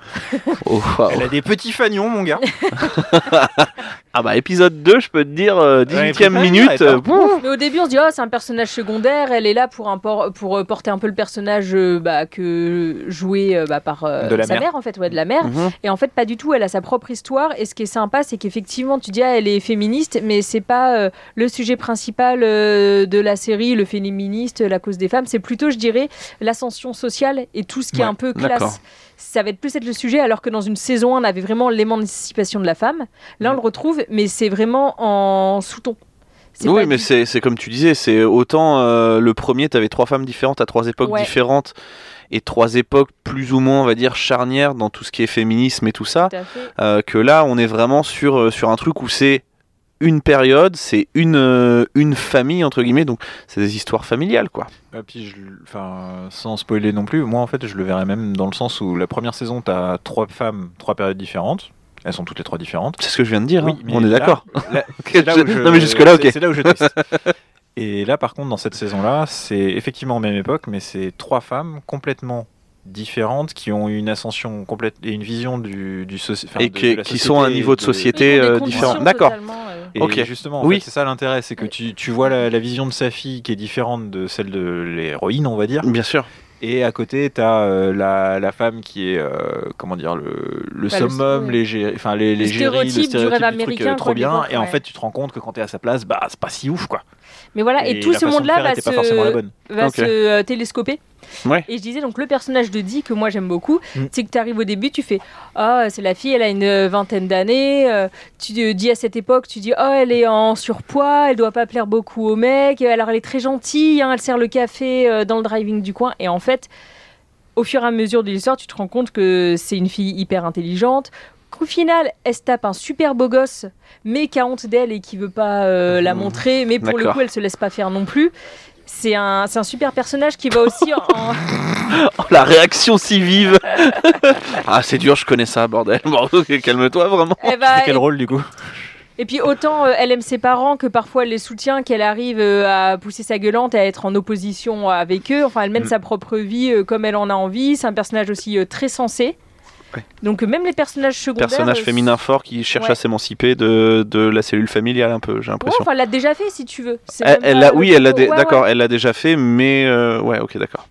Oh. Elle a des petits fagnons, mon gars. Ah bah épisode 2, je peux te dire, euh, 18 e Ouais, minute. euh, pouf. Mais au début, on se dit, oh, c'est un personnage secondaire. Elle est là pour, un por- pour euh, porter un peu le personnage euh, bah, que joué euh, bah, par euh, De la sa mère. mère, en fait, ouais, de la mère. Mhm. Et en fait, pas du tout. Elle a sa propre histoire. Et ce qui est sympa, c'est qu'effectivement, tu dis, ah, elle est féministe, mais c'est pas euh, le sujet principal euh, de la série, le féministe, la cause des femmes. C'est plutôt, je dirais, l'ascension sociale et tout ce qui est Ouais, un peu classe. Ça va être plus être le sujet, alors que dans une saison 1, on avait vraiment l'émancipation de la femme. Là, on Mm. le retrouve, mais c'est vraiment en sous-ton. Oui, mais du- c'est comme tu disais, c'est autant euh, le premier, tu avais trois femmes différentes à trois époques Ouais. différentes et trois époques plus ou moins, on va dire, charnières dans tout ce qui est féminisme et tout ça, Tout euh, que là, on est vraiment sur, euh, sur un truc où c'est une période, c'est une, euh, une famille, entre guillemets, donc c'est des histoires familiales, quoi. Et puis, je, enfin, sans spoiler non plus, moi en fait, je le verrais même dans le sens où la première saison, tu as trois femmes, trois périodes différentes. Elles sont toutes les trois différentes. C'est ce que je viens de dire, Oui, hein. mais on est d'accord. Non, mais jusque-là, ok. c'est- là où je. Et là, par contre, dans cette saison-là, c'est effectivement même époque, mais c'est trois femmes complètement différentes qui ont une ascension complète et une vision du, du soci- enfin, Et de- qui- de la qui sont à un niveau de société, euh, différent. D'accord. euh, Et Ok. justement, en Oui. c'est ça l'intérêt, c'est que tu, tu vois la, la vision de sa fille qui est différente de celle de l'héroïne, on va dire. Bien sûr. Et à côté, tu as la, la femme qui est, euh, comment dire, le, le Bah, le- summum, ouais. les, enfin, les, les Le géries, le stéréotype du stéréotype rêve du truc, américain, euh, trop bien. Et en fait, tu te rends compte que quand tu es à sa place, bah, c'est pas si ouf, quoi. Mais voilà, et, tout ce monde-là va se, pas forcément la bonne. va se euh, télescoper. Ouais. Et je disais, donc le personnage de Dee, que moi j'aime beaucoup, Mm. c'est que tu arrives au début, tu fais Ah, c'est la fille, elle a une euh, vingtaine d'années. euh, tu te dis à cette époque, tu dis Oh, elle est en surpoids, elle doit pas plaire beaucoup aux mecs. Alors elle est très gentille, hein, elle sert le café euh, dans le driving du coin. Et en fait, au fur et à mesure de l'histoire, tu te rends compte que c'est une fille hyper intelligente. Qu'au final, elle se tape un super beau gosse, mais qui a honte d'elle et qui veut pas euh, la montrer. Mais pour le coup, elle se laisse pas faire non plus. C'est un, c'est un super personnage qui va aussi en, Oh, la réaction si vive. ah, c'est dur, je connais ça, bordel. Bon, calme-toi, vraiment. elle va, Quel rôle, du coup Et puis autant euh, elle aime ses parents que parfois elle les soutient, qu'elle arrive euh, à pousser sa gueulante, à être en opposition avec eux. Enfin, elle mène Mm. sa propre vie euh, comme elle en a envie. C'est un personnage aussi euh, très sensé. Ouais. Donc euh, même les personnages secondaires. Personnage euh, féminin fort qui cherche Ouais. à s'émanciper de, de la cellule familiale, un peu, j'ai Ouais, l'impression. enfin, elle l'a déjà fait si tu veux. Elle, le oui, elle l'a, ouais, d'accord, ouais. elle l'a déjà fait, mais euh, ouais, ok, d'accord.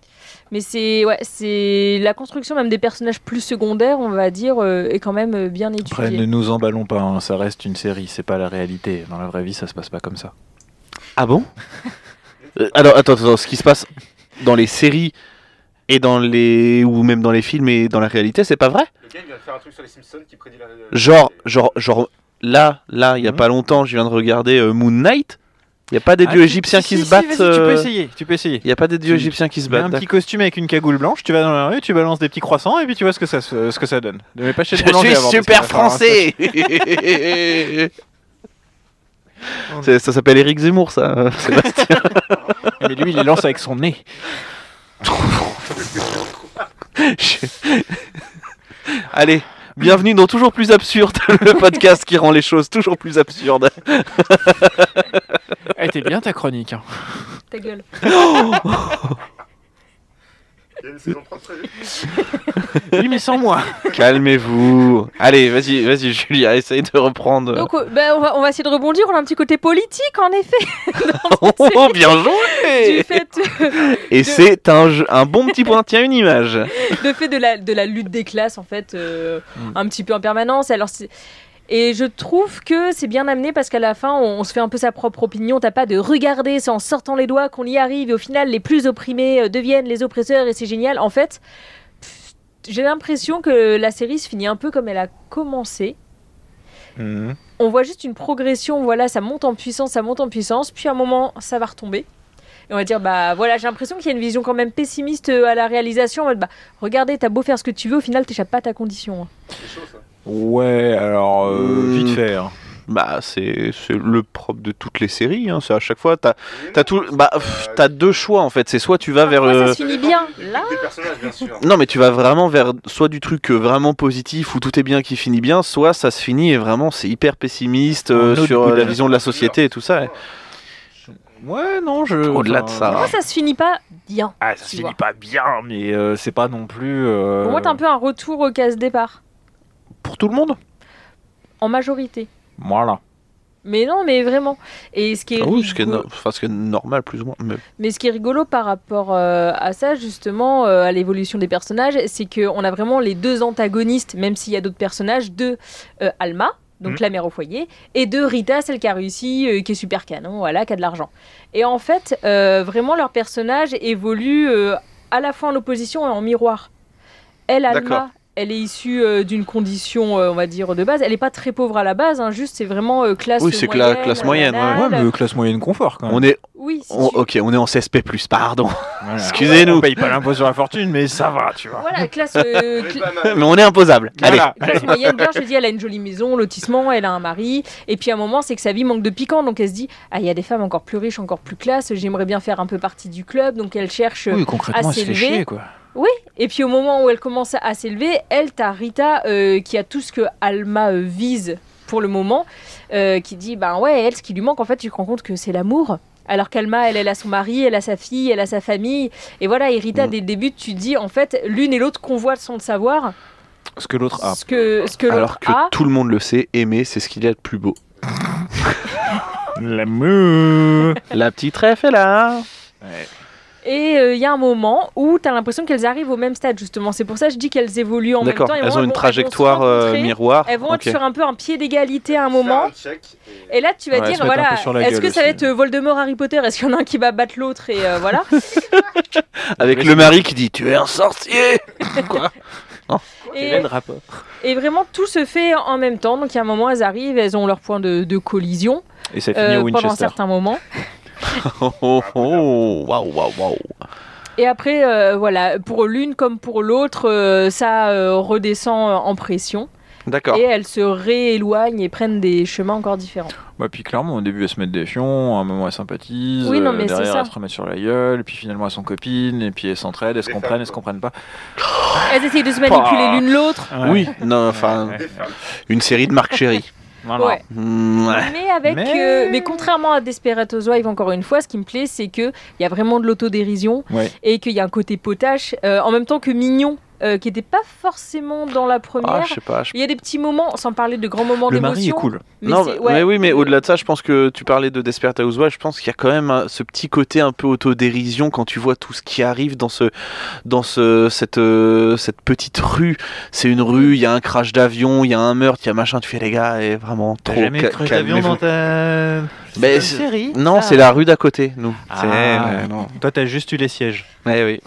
Mais c'est ouais, c'est la construction même des personnages plus secondaires, on va dire, euh, est quand même bien Après, ne étudiée. nous emballons pas, hein, ça reste une série, c'est pas la réalité. Dans la vraie vie, ça se passe pas comme ça. Ah bon? Euh, Alors, attends, attends, ce qui se passe dans les séries et dans les ou même dans les films et dans la réalité, c'est pas vrai? Le gars il vient de faire un truc sur les Simpsons qui prédit la. Genre, genre, genre, là, là, il y a Mhm. pas longtemps, je viens de regarder euh, Moon Knight. Il y a pas des Ah, dieux si, égyptiens si, qui si, se si, battent. vas-y, Tu euh, peux essayer, tu peux essayer. Il y a pas des dieux Tu- égyptiens qui se mets battent. un petit costume avec une cagoule blanche, tu vas dans la rue, tu balances des petits croissants et puis tu vois ce que ça, ce que ça donne. Ne mets pas chez Je suis avant, super français Ça s'appelle Eric Zemmour, ça, Sébastien. stage. Mais lui, il les lance avec son nez. Je- Allez, bienvenue dans Toujours plus absurde, le podcast qui rend les choses toujours plus absurdes. Elle était bien ta chronique. hein. Ta gueule. Il y a une saison 3 prévue. Oui, mais sans moi. Calmez-vous. Allez, vas-y, vas-y, Julia, essaye de reprendre. Donc euh, ben, on, va, on va essayer de rebondir. On a un petit côté politique en effet. Oh, bien du joué fait, euh, Et c'est un, jeu- un bon petit point. Tiens, une image. de fait de la, de la lutte des classes en fait euh, Mm. un petit peu en permanence alors c'est- et je trouve que c'est bien amené parce qu'à la fin on, on se fait un peu sa propre opinion t'as pas de regarder c'est en sortant les doigts qu'on y arrive et au final les plus opprimés euh, deviennent les oppresseurs et c'est génial en fait j'ai l'impression que la série se finit un peu comme elle a commencé Mhm. on voit juste une progression, voilà, ça monte en puissance, ça monte en puissance, puis à un moment, ça va retomber. Et on va dire, bah voilà, j'ai l'impression qu'il y a une vision quand même pessimiste euh, à la réalisation. En mode, bah regardez, t'as beau faire ce que tu veux, au final, t'échappes pas à ta condition. hein. C'est chaud ça. Ouais, alors, euh, Hmm. vite fait. hein. Bah, c'est c'est le propre de toutes les séries. Hein. C'est à chaque fois, t'as as tout. Bah, pff, t'as deux choix en fait. C'est soit tu vas vers. Parfois, euh, ça se finit bien. Là, Des personnages, bien sûr. Non, mais tu vas vraiment vers soit du truc euh, vraiment positif où tout est bien qui finit bien, soit ça se finit et vraiment c'est hyper pessimiste euh, sur euh, la vision de la société et tout ça. Ouais, non, je. Au-delà de ça. moi, ça se finit pas bien. Ah, ça se finit vois. pas bien, mais euh, c'est pas non plus. euh, Pour moi, t'as un peu un retour au casse-départ, Pour tout le monde? En majorité. Voilà. Mais non, mais vraiment. Et ce qui est, Ah oui, ce qui est, no- enfin, ce qui est normal plus ou moins. Mais... Mais ce qui est rigolo par rapport euh, à ça, justement, euh, à l'évolution des personnages, c'est qu'on a vraiment les deux antagonistes, même s'il y a d'autres personnages, de euh, Alma, donc Mhm. la mère au foyer, et de Rita, celle qui a réussi, euh, qui est super canon, voilà, qui a de l'argent. Et en fait, euh, vraiment, leurs personnages évoluent euh, à la fois en opposition et en miroir. Elle. Alma, elle est issue euh, d'une condition, euh, on va dire, de base. Elle n'est pas très pauvre à la base, hein, juste c'est vraiment euh, classe Oui, c'est que moyenne. la classe moyenne, ouais. mais classe moyenne confort quand même. On est, Oui, si on- tu- ok, on est en CSP+, pardon. Voilà. Excusez-nous. On paye pas l'impôt sur la fortune, mais ça va, tu vois. Voilà, classe, euh, Mais cl- on est imposable. Allez. Voilà. classe moyenne, bien, je te dis, elle a une jolie maison, lotissement, elle a un mari. Et puis à un moment, c'est que sa vie manque de piquant. Donc elle se dit, ah, il y a des femmes encore plus riches, encore plus classe, j'aimerais bien faire un peu partie du club. Donc elle cherche. Oui, concrètement, elle se fait s'élever. chier, quoi. Et puis au moment où elle commence à s'élever, elle, t'as Rita euh, qui a tout ce que Alma euh, vise pour le moment, euh, qui dit, ben ouais, elle, ce qui lui manque, en fait, tu te rends compte que c'est l'amour. Alors qu'Alma, elle, elle a son mari, elle a sa fille, elle a sa famille. Et voilà, Erita, Mm. dès le début, tu te dis, en fait, l'une et l'autre convoitent sans le savoir Ce que l'autre a. ce que, ce que Alors que a. tout le monde le sait, aimer, c'est ce qu'il y a de plus beau. L'amour. La petite ref est là. Et euh, il y a un moment où tu as l'impression qu'elles arrivent au même stade, justement. C'est pour ça que je dis qu'elles évoluent en même temps. elles vont- ont une vont trajectoire euh, miroir. Elles vont être sur un peu un pied d'égalité à un moment. Et- Et là, tu vas Ouais, dire, voilà, est-ce que ça va être euh, Voldemort Harry Potter? Est-ce qu'il y en a un qui va battre l'autre? Et euh, voilà. Avec le mari qui dit Tu es un sorcier est le rapport et vraiment, tout se fait en même temps. Donc, il y a un moment, elles arrivent, elles ont leur point de, de collision Et ça finit euh, au pendant un Winchester. certain moment. Oh oh oh Waouh, waouh, waouh Et après, euh, voilà, pour l'une comme pour l'autre, euh, ça euh, redescend en pression. D'accord. Et elles se rééloignent et prennent des chemins encore différents. Bah, puis clairement, au début, elles se mettent des fions, à un moment, elles sympathisent, Oui, non, mais c'est derrière, ça. elles se remettent sur la gueule, puis finalement, elles sont copines, et puis elles s'entraident, elles se comprennent, elles se comprennent pas. Elles essayent de se manipuler l'une l'autre, Oui, non, enfin, une série de Marc Chéry. Voilà. Ouais. Ouais. mais avec, Mais- euh, mais contrairement à Desperate Housewives, encore une fois, ce qui me plaît, c'est que il y a vraiment de l'autodérision Ouais. et qu'il y a un côté potache, euh, en même temps que mignon, euh, qui n'était pas forcément dans la Ah, première. je sais pas. je- il y a des petits moments, sans parler de grands moments Le mari est d'émotion. cool. mais non, mais, ouais. mais oui, mais au-delà de ça, je pense que tu parlais de Desperate Housewives. Je pense qu'il y a quand même un- ce petit côté un peu autodérision quand tu vois tout ce qui arrive dans ce, dans ce, cette, euh, cette petite rue. C'est une rue, il y a un crash d'avion, il y a un meurtre, il y a machin. Tu fais les gars, et vraiment T'as trop. jamais ca- cru d'avion dans ta. Mais série? Non, Ah. c'est la rue d'à côté, nous. Ah, ouais, non. Toi, t'as juste eu les sièges. Ouais, oui.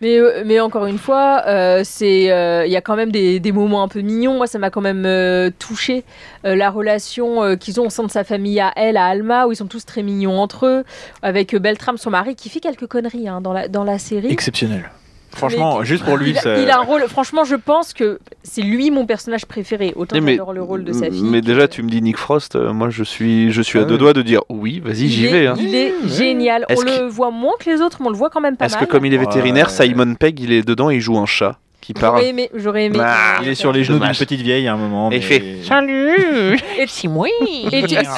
Mais, euh, mais encore une fois, euh, euh, il y a quand même des, moments un peu mignons. Moi, ça m'a quand même touché la relation qu'ils ont au sein de sa famille à elle, à Alma, où ils sont tous très mignons entre eux, avec Beltram, son mari, qui fait quelques conneries hein, dans, la, dans la série. Exceptionnel. Franchement, Mais- juste pour lui, il, a, ça. il a un rôle. Franchement, je pense que c'est lui mon personnage préféré. Autant mais- j'adore le rôle de sa fille. Mais que- déjà, tu me dis Nick Frost, euh, moi je suis, je suis Ah à deux oui. doigts de dire oui, vas-y, j'y vais. hein. Il est génial. On le voit moins que les autres, mais on le voit quand même pas Est-ce que comme il est Ouais. vétérinaire, Simon Pegg, il est dedans et il joue un chat qui parle J'aurais aimé. J'aurais aimé. Ah, Il est sur les genoux d'une petite vieille à un moment. Et il mais- fait Salut Et c'est moi. Et tu...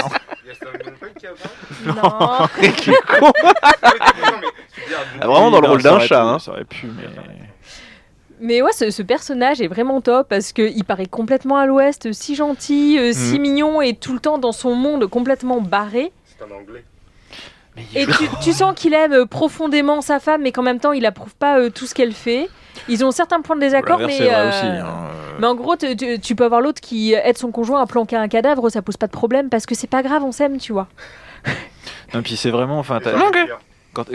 Non. Quel con ah, Vraiment dans le rôle d'un chat. hein. Ça aurait pu, mais. Mais ouais, ce, ce personnage est vraiment top parce qu'il paraît complètement à l'ouest, si gentil, euh, si Mhm. mignon et tout le temps dans son monde complètement barré. C'est un anglais. Et tu, tu sens qu'il aime euh, profondément sa femme, mais qu'en même temps, il approuve pas euh, tout ce qu'elle fait. Ils ont certains points de désaccord, mais, euh, aussi. hein. mais en gros, tu, tu- tu peux avoir l'autre qui aide son conjoint à planquer un cadavre, ça pose pas de problème parce que c'est pas grave, on s'aime, tu vois. Non, puis c'est vraiment. Enfin, quand-.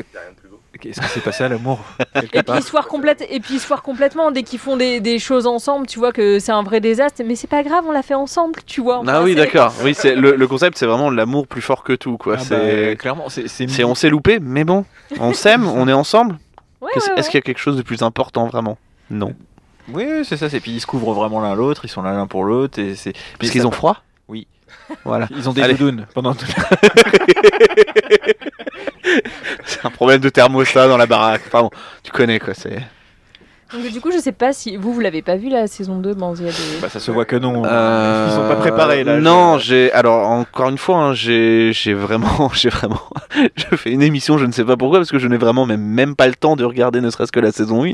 Qu'est-ce qui s'est passé à l'amour Et puis, part ils se foirent complète, et puis foirent complètement dès qu'ils font des, des choses ensemble, tu vois que c'est un vrai désastre, mais c'est pas grave, on l'a fait ensemble, tu vois. Ah oui, d'accord. Oui, c'est le, le concept, c'est vraiment l'amour plus fort que tout, quoi. Ah bah, c'est, clairement, c'est on s'est loupé, mais bon, on s'aime, on est ensemble. Ouais, Qu'est-ce- ouais, Est-ce qu'il y a quelque chose de plus important vraiment? Non. Oui, c'est ça. Et puis ils se couvrent vraiment l'un l'autre. Ils sont là l'un pour l'autre. Et c'est. Parce qu'ils ont froid? Oui. Voilà. Ils ont des doudounes pendant tout. C'est un problème de thermostat dans la baraque. Enfin bon, tu connais quoi. C'est. Donc, du coup, je sais pas si vous, vous l'avez pas vu la saison 2, bon, il y a des... Bah, ça se voit que non. Euh, Ils sont pas préparés là. Non, j'ai alors encore une fois, hein, j'ai j'ai vraiment, j'ai vraiment, je fais une émission, je ne sais pas pourquoi, parce que je n'ai vraiment même même pas le temps de regarder ne serait-ce que la saison 1.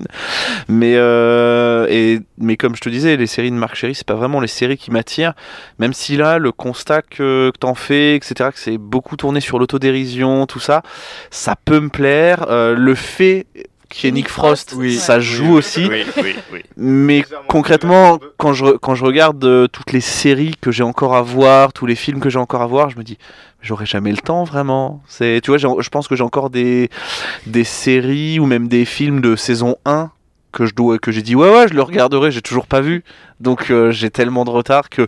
Mais euh, et mais comme je te disais, les séries de Marc Chéry, c'est pas vraiment les séries qui m'attirent. Même si là, le constat que, que t'en fais, etc., que c'est beaucoup tourné sur l'autodérision, tout ça, ça peut me plaire. Euh, le fait qu'il y ait Nick Frost, Oui. ça joue aussi. Oui, oui, oui. Mais concrètement, quand je, quand je regarde euh, toutes les séries que j'ai encore à voir, tous les films que j'ai encore à voir, je me dis, j'aurai jamais le temps vraiment. C'est, tu vois, je pense que j'ai encore des, des séries ou même des films de saison 1 que je dois, que j'ai dit, ouais, ouais, je le regarderai, j'ai toujours pas vu. Donc euh, j'ai tellement de retard que,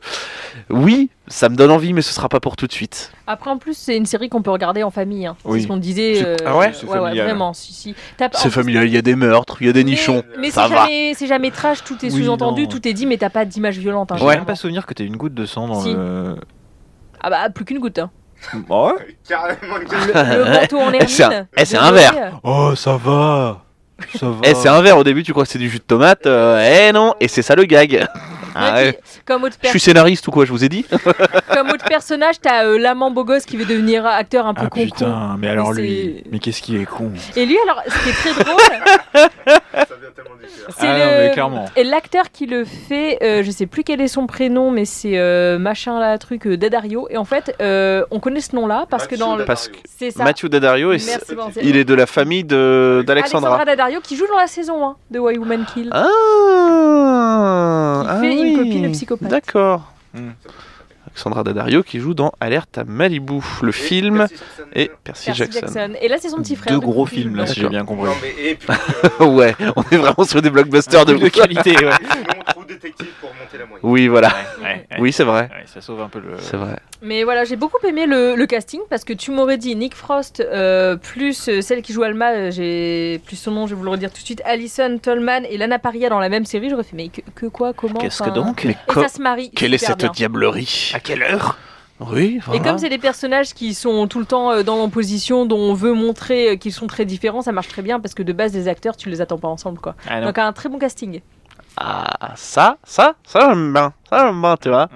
oui, ça me donne envie, mais ce sera pas pour tout de suite. Après, en plus, c'est une série qu'on peut regarder en famille. hein. Oui. C'est ce qu'on disait. Euh, Ah ouais C'est ouais, ouais, familial. vraiment, si, si. T'as- en C'est familial, il y a des meurtres, il y a des mais- nichons. Mais ça c'est va. jamais, c'est jamais trash, tout est Oui, sous-entendu, non. tout est dit, mais t'as pas d'image violente. hein, J'ai Ouais. même pas souvenir que t'aies une goutte de sang dans Si. le. Ah bah, plus qu'une goutte. hein. Oh, ouais Carrément Le, le manteau en Eh, c'est un- eh, un verre. Oh, ça va. Eh, c'est un verre au début, tu crois que c'est du jus de tomate, euh, eh non, et c'est ça le gag. Ah Et ouais. puis, comme autre Je suis scénariste ou quoi, je vous ai dit comme autre personnage, t'as euh, l'amant beau gosse qui veut devenir acteur un peu Ah con putain, mais alors lui, mais qu'est-ce qu'il est con. Et lui, alors, ce qui est très drôle, Ça vient tellement du cœur. c'est Ah le... non, mais clairement. Et l'acteur qui le fait, euh, je sais plus quel est son prénom, mais c'est euh, machin là, truc euh, Daddario. Et en fait, euh, on connaît ce nom-là parce que dans le. Parce que C'est ça. Mathieu Daddario, est- Merci, il est de la famille de- d'Alexandra. Alexandra Daddario qui joue dans la saison 1 de Why Woman Kill. Ah, ah fait une psychopathe. D'accord. Hmm. Alexandra Daddario qui joue dans Alerte à Malibu, le film, et Percy, Percy Jackson. Jackson. Et là, c'est son petit frère. Deux gros films là, si j'ai bien compris. Non, mais et puis. euh, ouais, on est vraiment sur des blockbusters de de qualité, ouais. sinon, Trou détective pour monter la moyenne. Oui, voilà. Ouais, ouais, Oui, c'est vrai. ouais, ça sauve un peu le. C'est vrai. Mais voilà, j'ai beaucoup aimé le, le casting parce que tu m'aurais dit Nick Frost euh, plus euh, celle qui joue Alma, j'ai plus son nom, je vais vous le redire tout de suite, Alison Tolman et Lana Paria dans la même série. J'aurais fait mais que, que quoi, comment Qu'est-ce que donc Et co- ça se marie. quelle est cette bien. diablerie? À quelle heure? Oui, Et comme c'est des personnages qui sont tout le temps euh, dans l'opposition, dont on veut montrer euh, qu'ils sont très différents, ça marche très bien parce que de base, des acteurs, tu les attends pas ensemble. quoi. Ah. Donc un très bon casting. Ah, ça, ça, ça j'aime bien. Ça j'aime bien, tu vois.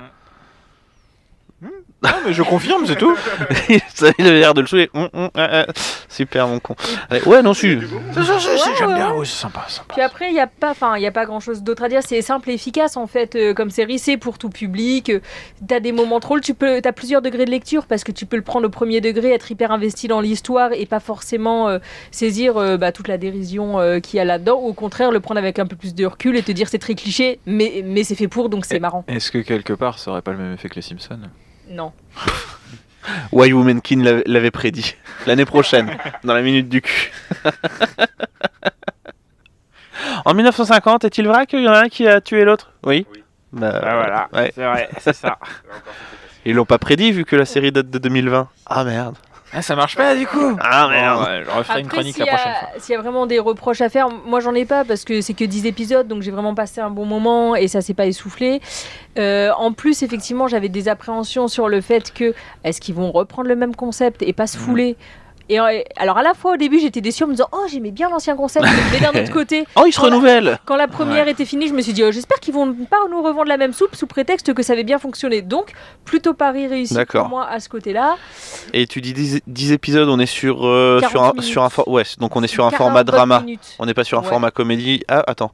Non, mais je confirme, c'est tout. ça il avait l'air de le jouer. Hum, hum, ah, ah. Super, mon con. Allez, ouais, non, si. J'aime bien, ouais. c'est sympa, sympa. Puis après, il n'y a pas, enfin, il y a pas grand-chose d'autre à dire. C'est simple et efficace en fait, euh, comme série. C'est pour tout public. Euh, T'as des moments drôles. Tu peux, t'as plusieurs degrés de lecture parce que tu peux le prendre au premier degré, être hyper investi dans l'histoire et pas forcément euh, saisir euh, bah, toute la dérision euh, qu'il y a là-dedans. Ou au contraire, le prendre avec un peu plus de recul et te dire c'est très cliché, mais mais c'est fait pour, donc c'est marrant. Est-ce que quelque part, ça aurait pas le même effet que les Simpsons? Non. Why Woman King l'avait- prédit. L'année prochaine, dans la minute du cul. en 1950, est-il vrai qu'il y en a un qui a tué l'autre? Oui. Oui. Bah, ouais. c'est vrai, c'est ça. Ils l'ont pas prédit vu que la série date de 2020. Ah merde. Ah, ça marche pas du coup Ah merde. ouais, je referai une chronique la y a- prochaine fois. S'il y a vraiment des reproches à faire, moi j'en ai pas parce que c'est que 10 épisodes, donc j'ai vraiment passé un bon moment et ça s'est pas essoufflé. Euh, en plus, effectivement, j'avais des appréhensions sur le fait que est-ce qu'ils vont reprendre le même concept et pas se Mhm. fouler? Et euh, alors à la fois au début j'étais déçue en me disant oh j'aimais bien l'ancien concept mais d'un autre côté Oh, il se Voilà. renouvelle quand la première était finie je me suis dit oh, j'espère qu'ils vont pas nous revendre la même soupe sous prétexte que ça avait bien fonctionné donc plutôt pari réussi pour moi à ce côté là Et tu dis 10, 10 épisodes, on est sur, euh, 40 sur, un, sur un for- ouais, donc on est sur un 40 format drama. minutes. On n'est pas sur un Ouais. format comédie. Ah, attends.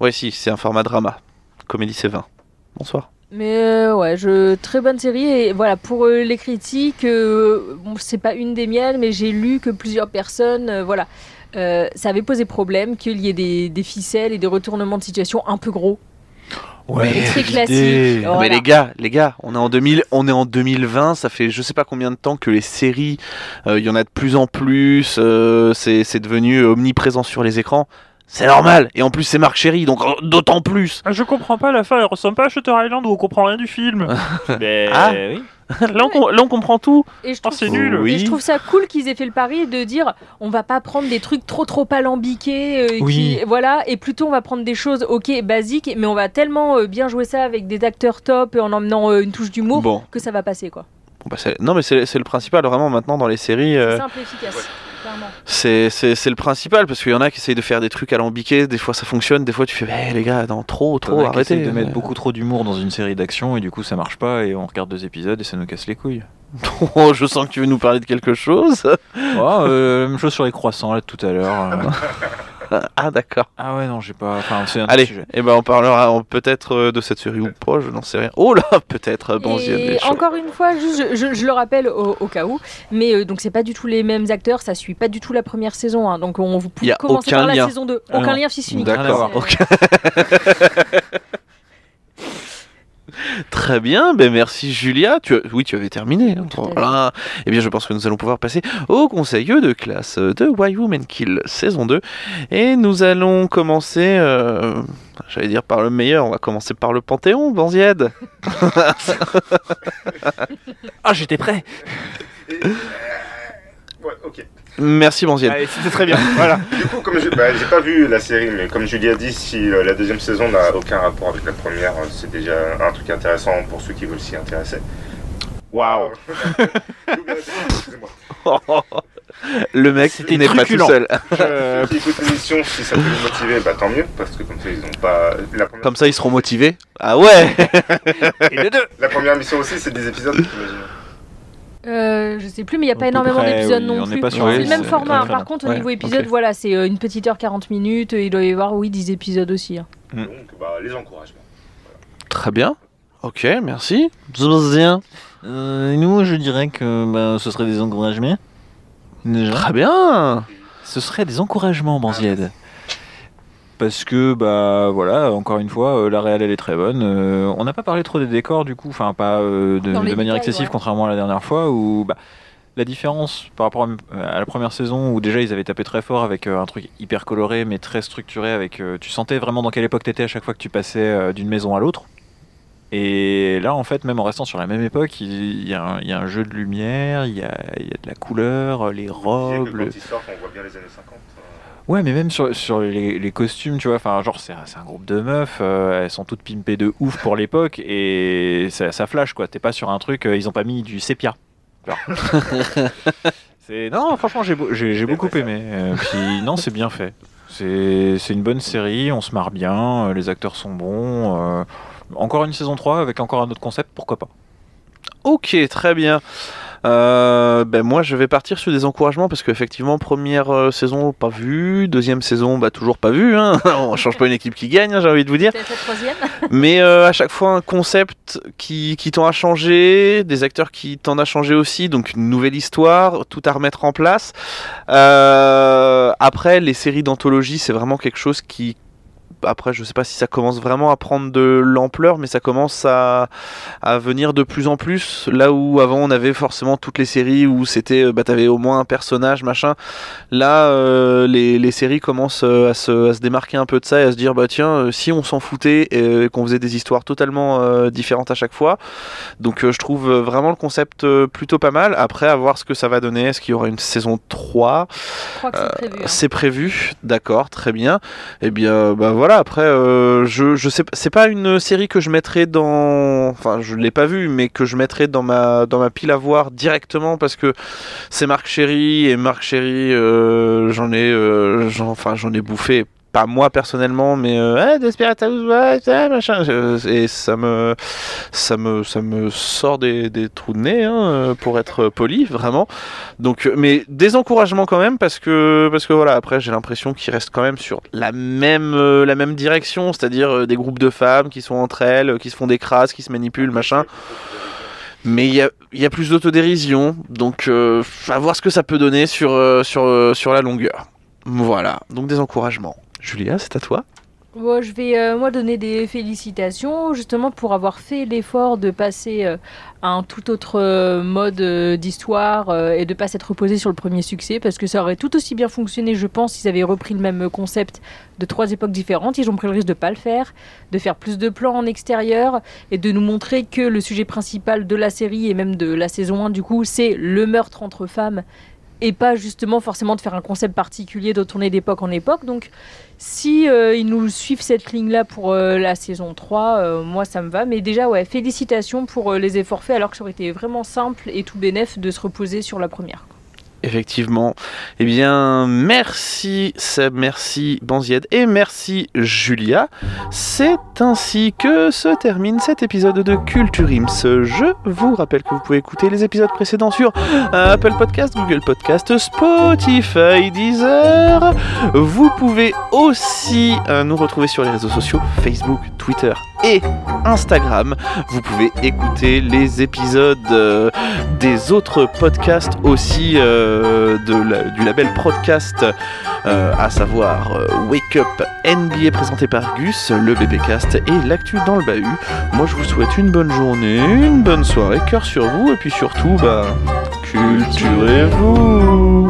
Ouais, si, c'est un format drama. Comédie, c'est 20. Bonsoir. Mais euh, ouais, je... très bonne série. Et voilà, pour euh, les critiques, euh, bon, c'est pas une des miennes, mais j'ai lu que plusieurs personnes, voilà, ça avait posé problème qu'il y ait des, des ficelles et des retournements de situation un peu gros. Ouais, très classique. Voilà. Mais les gars, les gars, on est en 2000, on est en 2020, ça fait je sais pas combien de temps que les séries, euh, il y en a de plus en plus, euh, c'est c'est devenu omniprésent sur les écrans. C'est normal. Et en plus, c'est Marc Chéry, donc euh, d'autant plus. Je comprends pas la fin, elle ressemble pas à Shutter Island où on comprend rien du film. Mais Ah. oui. là, on, com- là, on comprend tout. Et je Oh, trouve, c'est nul. Oui. et je trouve ça cool qu'ils aient fait le pari de dire on va pas prendre des trucs trop trop alambiqués, euh, Oui. qui, voilà, et plutôt on va prendre des choses ok basiques, mais on va tellement euh, bien jouer ça avec des acteurs top et en emmenant euh, une touche d'humour Bon, que ça va passer quoi. Bon, bah, c'est- non mais c'est c'est le principal vraiment maintenant dans les séries. euh, C'est simple et efficace. C'est c'est- c'est le principal parce qu'il y en a qui essayent de faire des trucs alambiqués, des fois ça fonctionne, des fois tu fais Eh, les gars, non, trop, trop, arrêtez. de mettre Euh, beaucoup trop d'humour dans une série d'action et du coup ça marche pas et on regarde deux épisodes et ça nous casse les couilles. Oh, je sens que tu veux nous parler de quelque chose. Oh, euh, même chose sur les croissants là tout à l'heure. euh. ah d'accord. Ah ouais non j'ai pas. Enfin c'est un autre Allez, sujet. et ben on parlera peut-être euh, de cette série ou pas, je n'en sais rien. Oh là, peut-être. Bon, y a Et encore une fois, juste, je, je- je le rappelle au, au cas où, mais euh, donc c'est pas du tout les mêmes acteurs, ça suit pas du tout la première saison, hein, donc on vous a commencer par la lien. saison 2. Ah Aucun non. lien fils unique. D'accord. Très bien, ben merci Julia. Tu as- Oui, tu avais terminé. hein. Voilà. Eh bien, je pense que nous allons pouvoir passer au conseil de classe de Why Women Kill saison 2. Et nous allons commencer, euh, j'allais dire par le meilleur, on va commencer par le Panthéon, Banzied. Ah j'étais prêt. Et, euh, Ouais, ok. Merci Banzied. Allez c'était très bien. voilà. Du coup, comme je, bah, j'ai pas vu la série, mais comme Julie a dit, si euh, la deuxième saison n'a aucun rapport avec la première, euh, c'est déjà un truc intéressant pour ceux qui veulent s'y intéresser. Waouh. Le mec C'était n'est pas tout seul. Euh, qui écoute l'émission, si ça peut les motiver, bah tant mieux, parce que comme ça, ils ont pas. La première, Comme ça, ils seront motivés. Ah ouais Et les deux la première émission aussi, c'est des épisodes, j'imagine. Euh, je sais plus, mais il n'y a pas énormément d'épisodes oui, non on plus. pas sur C'est le même format. ouais, Par contre, au ouais, niveau épisode, voilà, c'est euh, une petite heure 40 minutes. Il doit y avoir, oui, 10 épisodes aussi. hein. Mm. Donc, bah, les encouragements. Très bien. Ok, merci. Bien. Euh, nous, je dirais que bah, ce serait des encouragements. Déjà. Très bien. Ce serait des encouragements, Banzied. Parce que, bah voilà, encore une fois, euh, la réelle elle est très bonne. Euh, on n'a pas parlé trop des décors du coup, enfin pas euh, de, manière détails, excessive, ouais. contrairement à la dernière fois où bah, la différence par rapport à, la première saison où déjà ils avaient tapé très fort avec un truc hyper coloré mais très structuré, avec tu sentais vraiment dans quelle époque t'étais à chaque fois que tu passais d'une maison à l'autre. Et là, en fait, même en restant sur la même époque, il y, a un- il y a un jeu de lumière, il y a, il y a de la couleur, les robes, le- Quand ils sortent, on voit bien les années 50. Ouais, mais même sur, sur les, les costumes, tu vois, enfin, genre, c'est un, un groupe de meufs, euh, elles sont toutes pimpées de ouf pour l'époque, et ça, ça flash, quoi. T'es pas sur un truc, euh, ils ont pas mis du sépia. Non, franchement, j'ai beau- j'ai j'ai beaucoup aimé. Euh, puis, non, c'est bien fait. C'est une bonne série, on se marre bien, les acteurs sont bons. encore une saison 3 avec encore un autre concept, pourquoi pas? Ok, très bien. Euh, ben moi je vais partir sur des encouragements parce qu'effectivement première euh, saison pas vu, deuxième saison bah toujours pas vu, hein. on change pas une équipe qui gagne hein, j'ai envie de vous dire, mais euh, à chaque fois un concept qui, qui tend à changer, des acteurs qui tendent à changer aussi, donc une nouvelle histoire, tout à remettre en place. Après les séries d'anthologie c'est vraiment quelque chose qui après, je sais pas si ça commence vraiment à prendre de l'ampleur, mais ça commence à, à venir de plus en plus. Là où avant on avait forcément toutes les séries où c'était, euh, bah, t'avais au moins un personnage, machin. Là, euh, les, les séries commencent euh, à se, à se démarquer un peu de ça et à se dire, bah tiens, si on s'en foutait et qu'on faisait des histoires totalement euh, différentes à chaque fois. Donc euh, je trouve vraiment le concept plutôt pas mal. Après, à voir ce que ça va donner. Est-ce qu'il y aura une saison 3 Je crois que c'est prévu. hein. c'est prévu, d'accord, très bien. Eh bien, bah voilà. Après, euh, je, je sais, c'est pas une série que je mettrais dans, enfin, je l'ai pas vue, mais que je mettrais dans ma dans ma pile à voir directement parce que c'est Marc Chéry et Marc Chéry, euh, j'en ai, euh, enfin, j'en ai bouffé. Pas moi personnellement, mais euh, Desperate Housewives, ah, machin, et ça me, ça me, ça me sort des, trous de nez, hein, euh, pour être poli, vraiment. Donc, euh, mais des encouragements quand même parce que parce que voilà après j'ai l'impression qu'ils restent quand même sur la même euh, la même direction, c'est-à-dire des groupes de femmes qui sont entre elles, qui se font des crasses, qui se manipulent, machin. Mais il y a, plus d'autodérision, donc à voir ce que ça peut donner sur sur sur la longueur. Voilà, donc des encouragements. Julia, c'est à toi. Moi, je vais euh, moi donner des félicitations justement pour avoir fait l'effort de passer euh, à un tout autre euh, mode d'histoire et de pas s'être reposé sur le premier succès parce que ça aurait tout aussi bien fonctionné, je pense, s'ils avaient repris le même concept de trois époques différentes. Ils ont pris le risque de pas le faire, de faire plus de plans en extérieur et de nous montrer que le sujet principal de la série et même de la saison 1 du coup, c'est le meurtre entre femmes et pas justement forcément de faire un concept particulier de tourner d'époque en époque. Donc si euh, ils nous suivent cette ligne-là pour euh, la saison 3, euh, moi ça me va. Mais déjà, ouais, félicitations pour les efforts faits, alors que ça aurait été vraiment simple et tout bénef de se reposer sur la première. Effectivement. Eh bien, merci Seb, merci Banzied et merci Julia. C'est ainsi que se termine cet épisode de Culture Ims. Je vous rappelle que vous pouvez écouter les épisodes précédents sur Apple Podcast, Google Podcast, Spotify, Deezer. Vous pouvez aussi euh, nous retrouver sur les réseaux sociaux Facebook, Twitter et Instagram. Vous pouvez écouter les épisodes euh, des autres podcasts aussi euh, la- du label Podcast, euh, à savoir euh, Wake Up NBA présenté par Gus, le BBcast et l'actu dans le bahut. Moi je vous souhaite une bonne journée, une bonne soirée, cœur sur vous et puis surtout, bah, culturez-vous.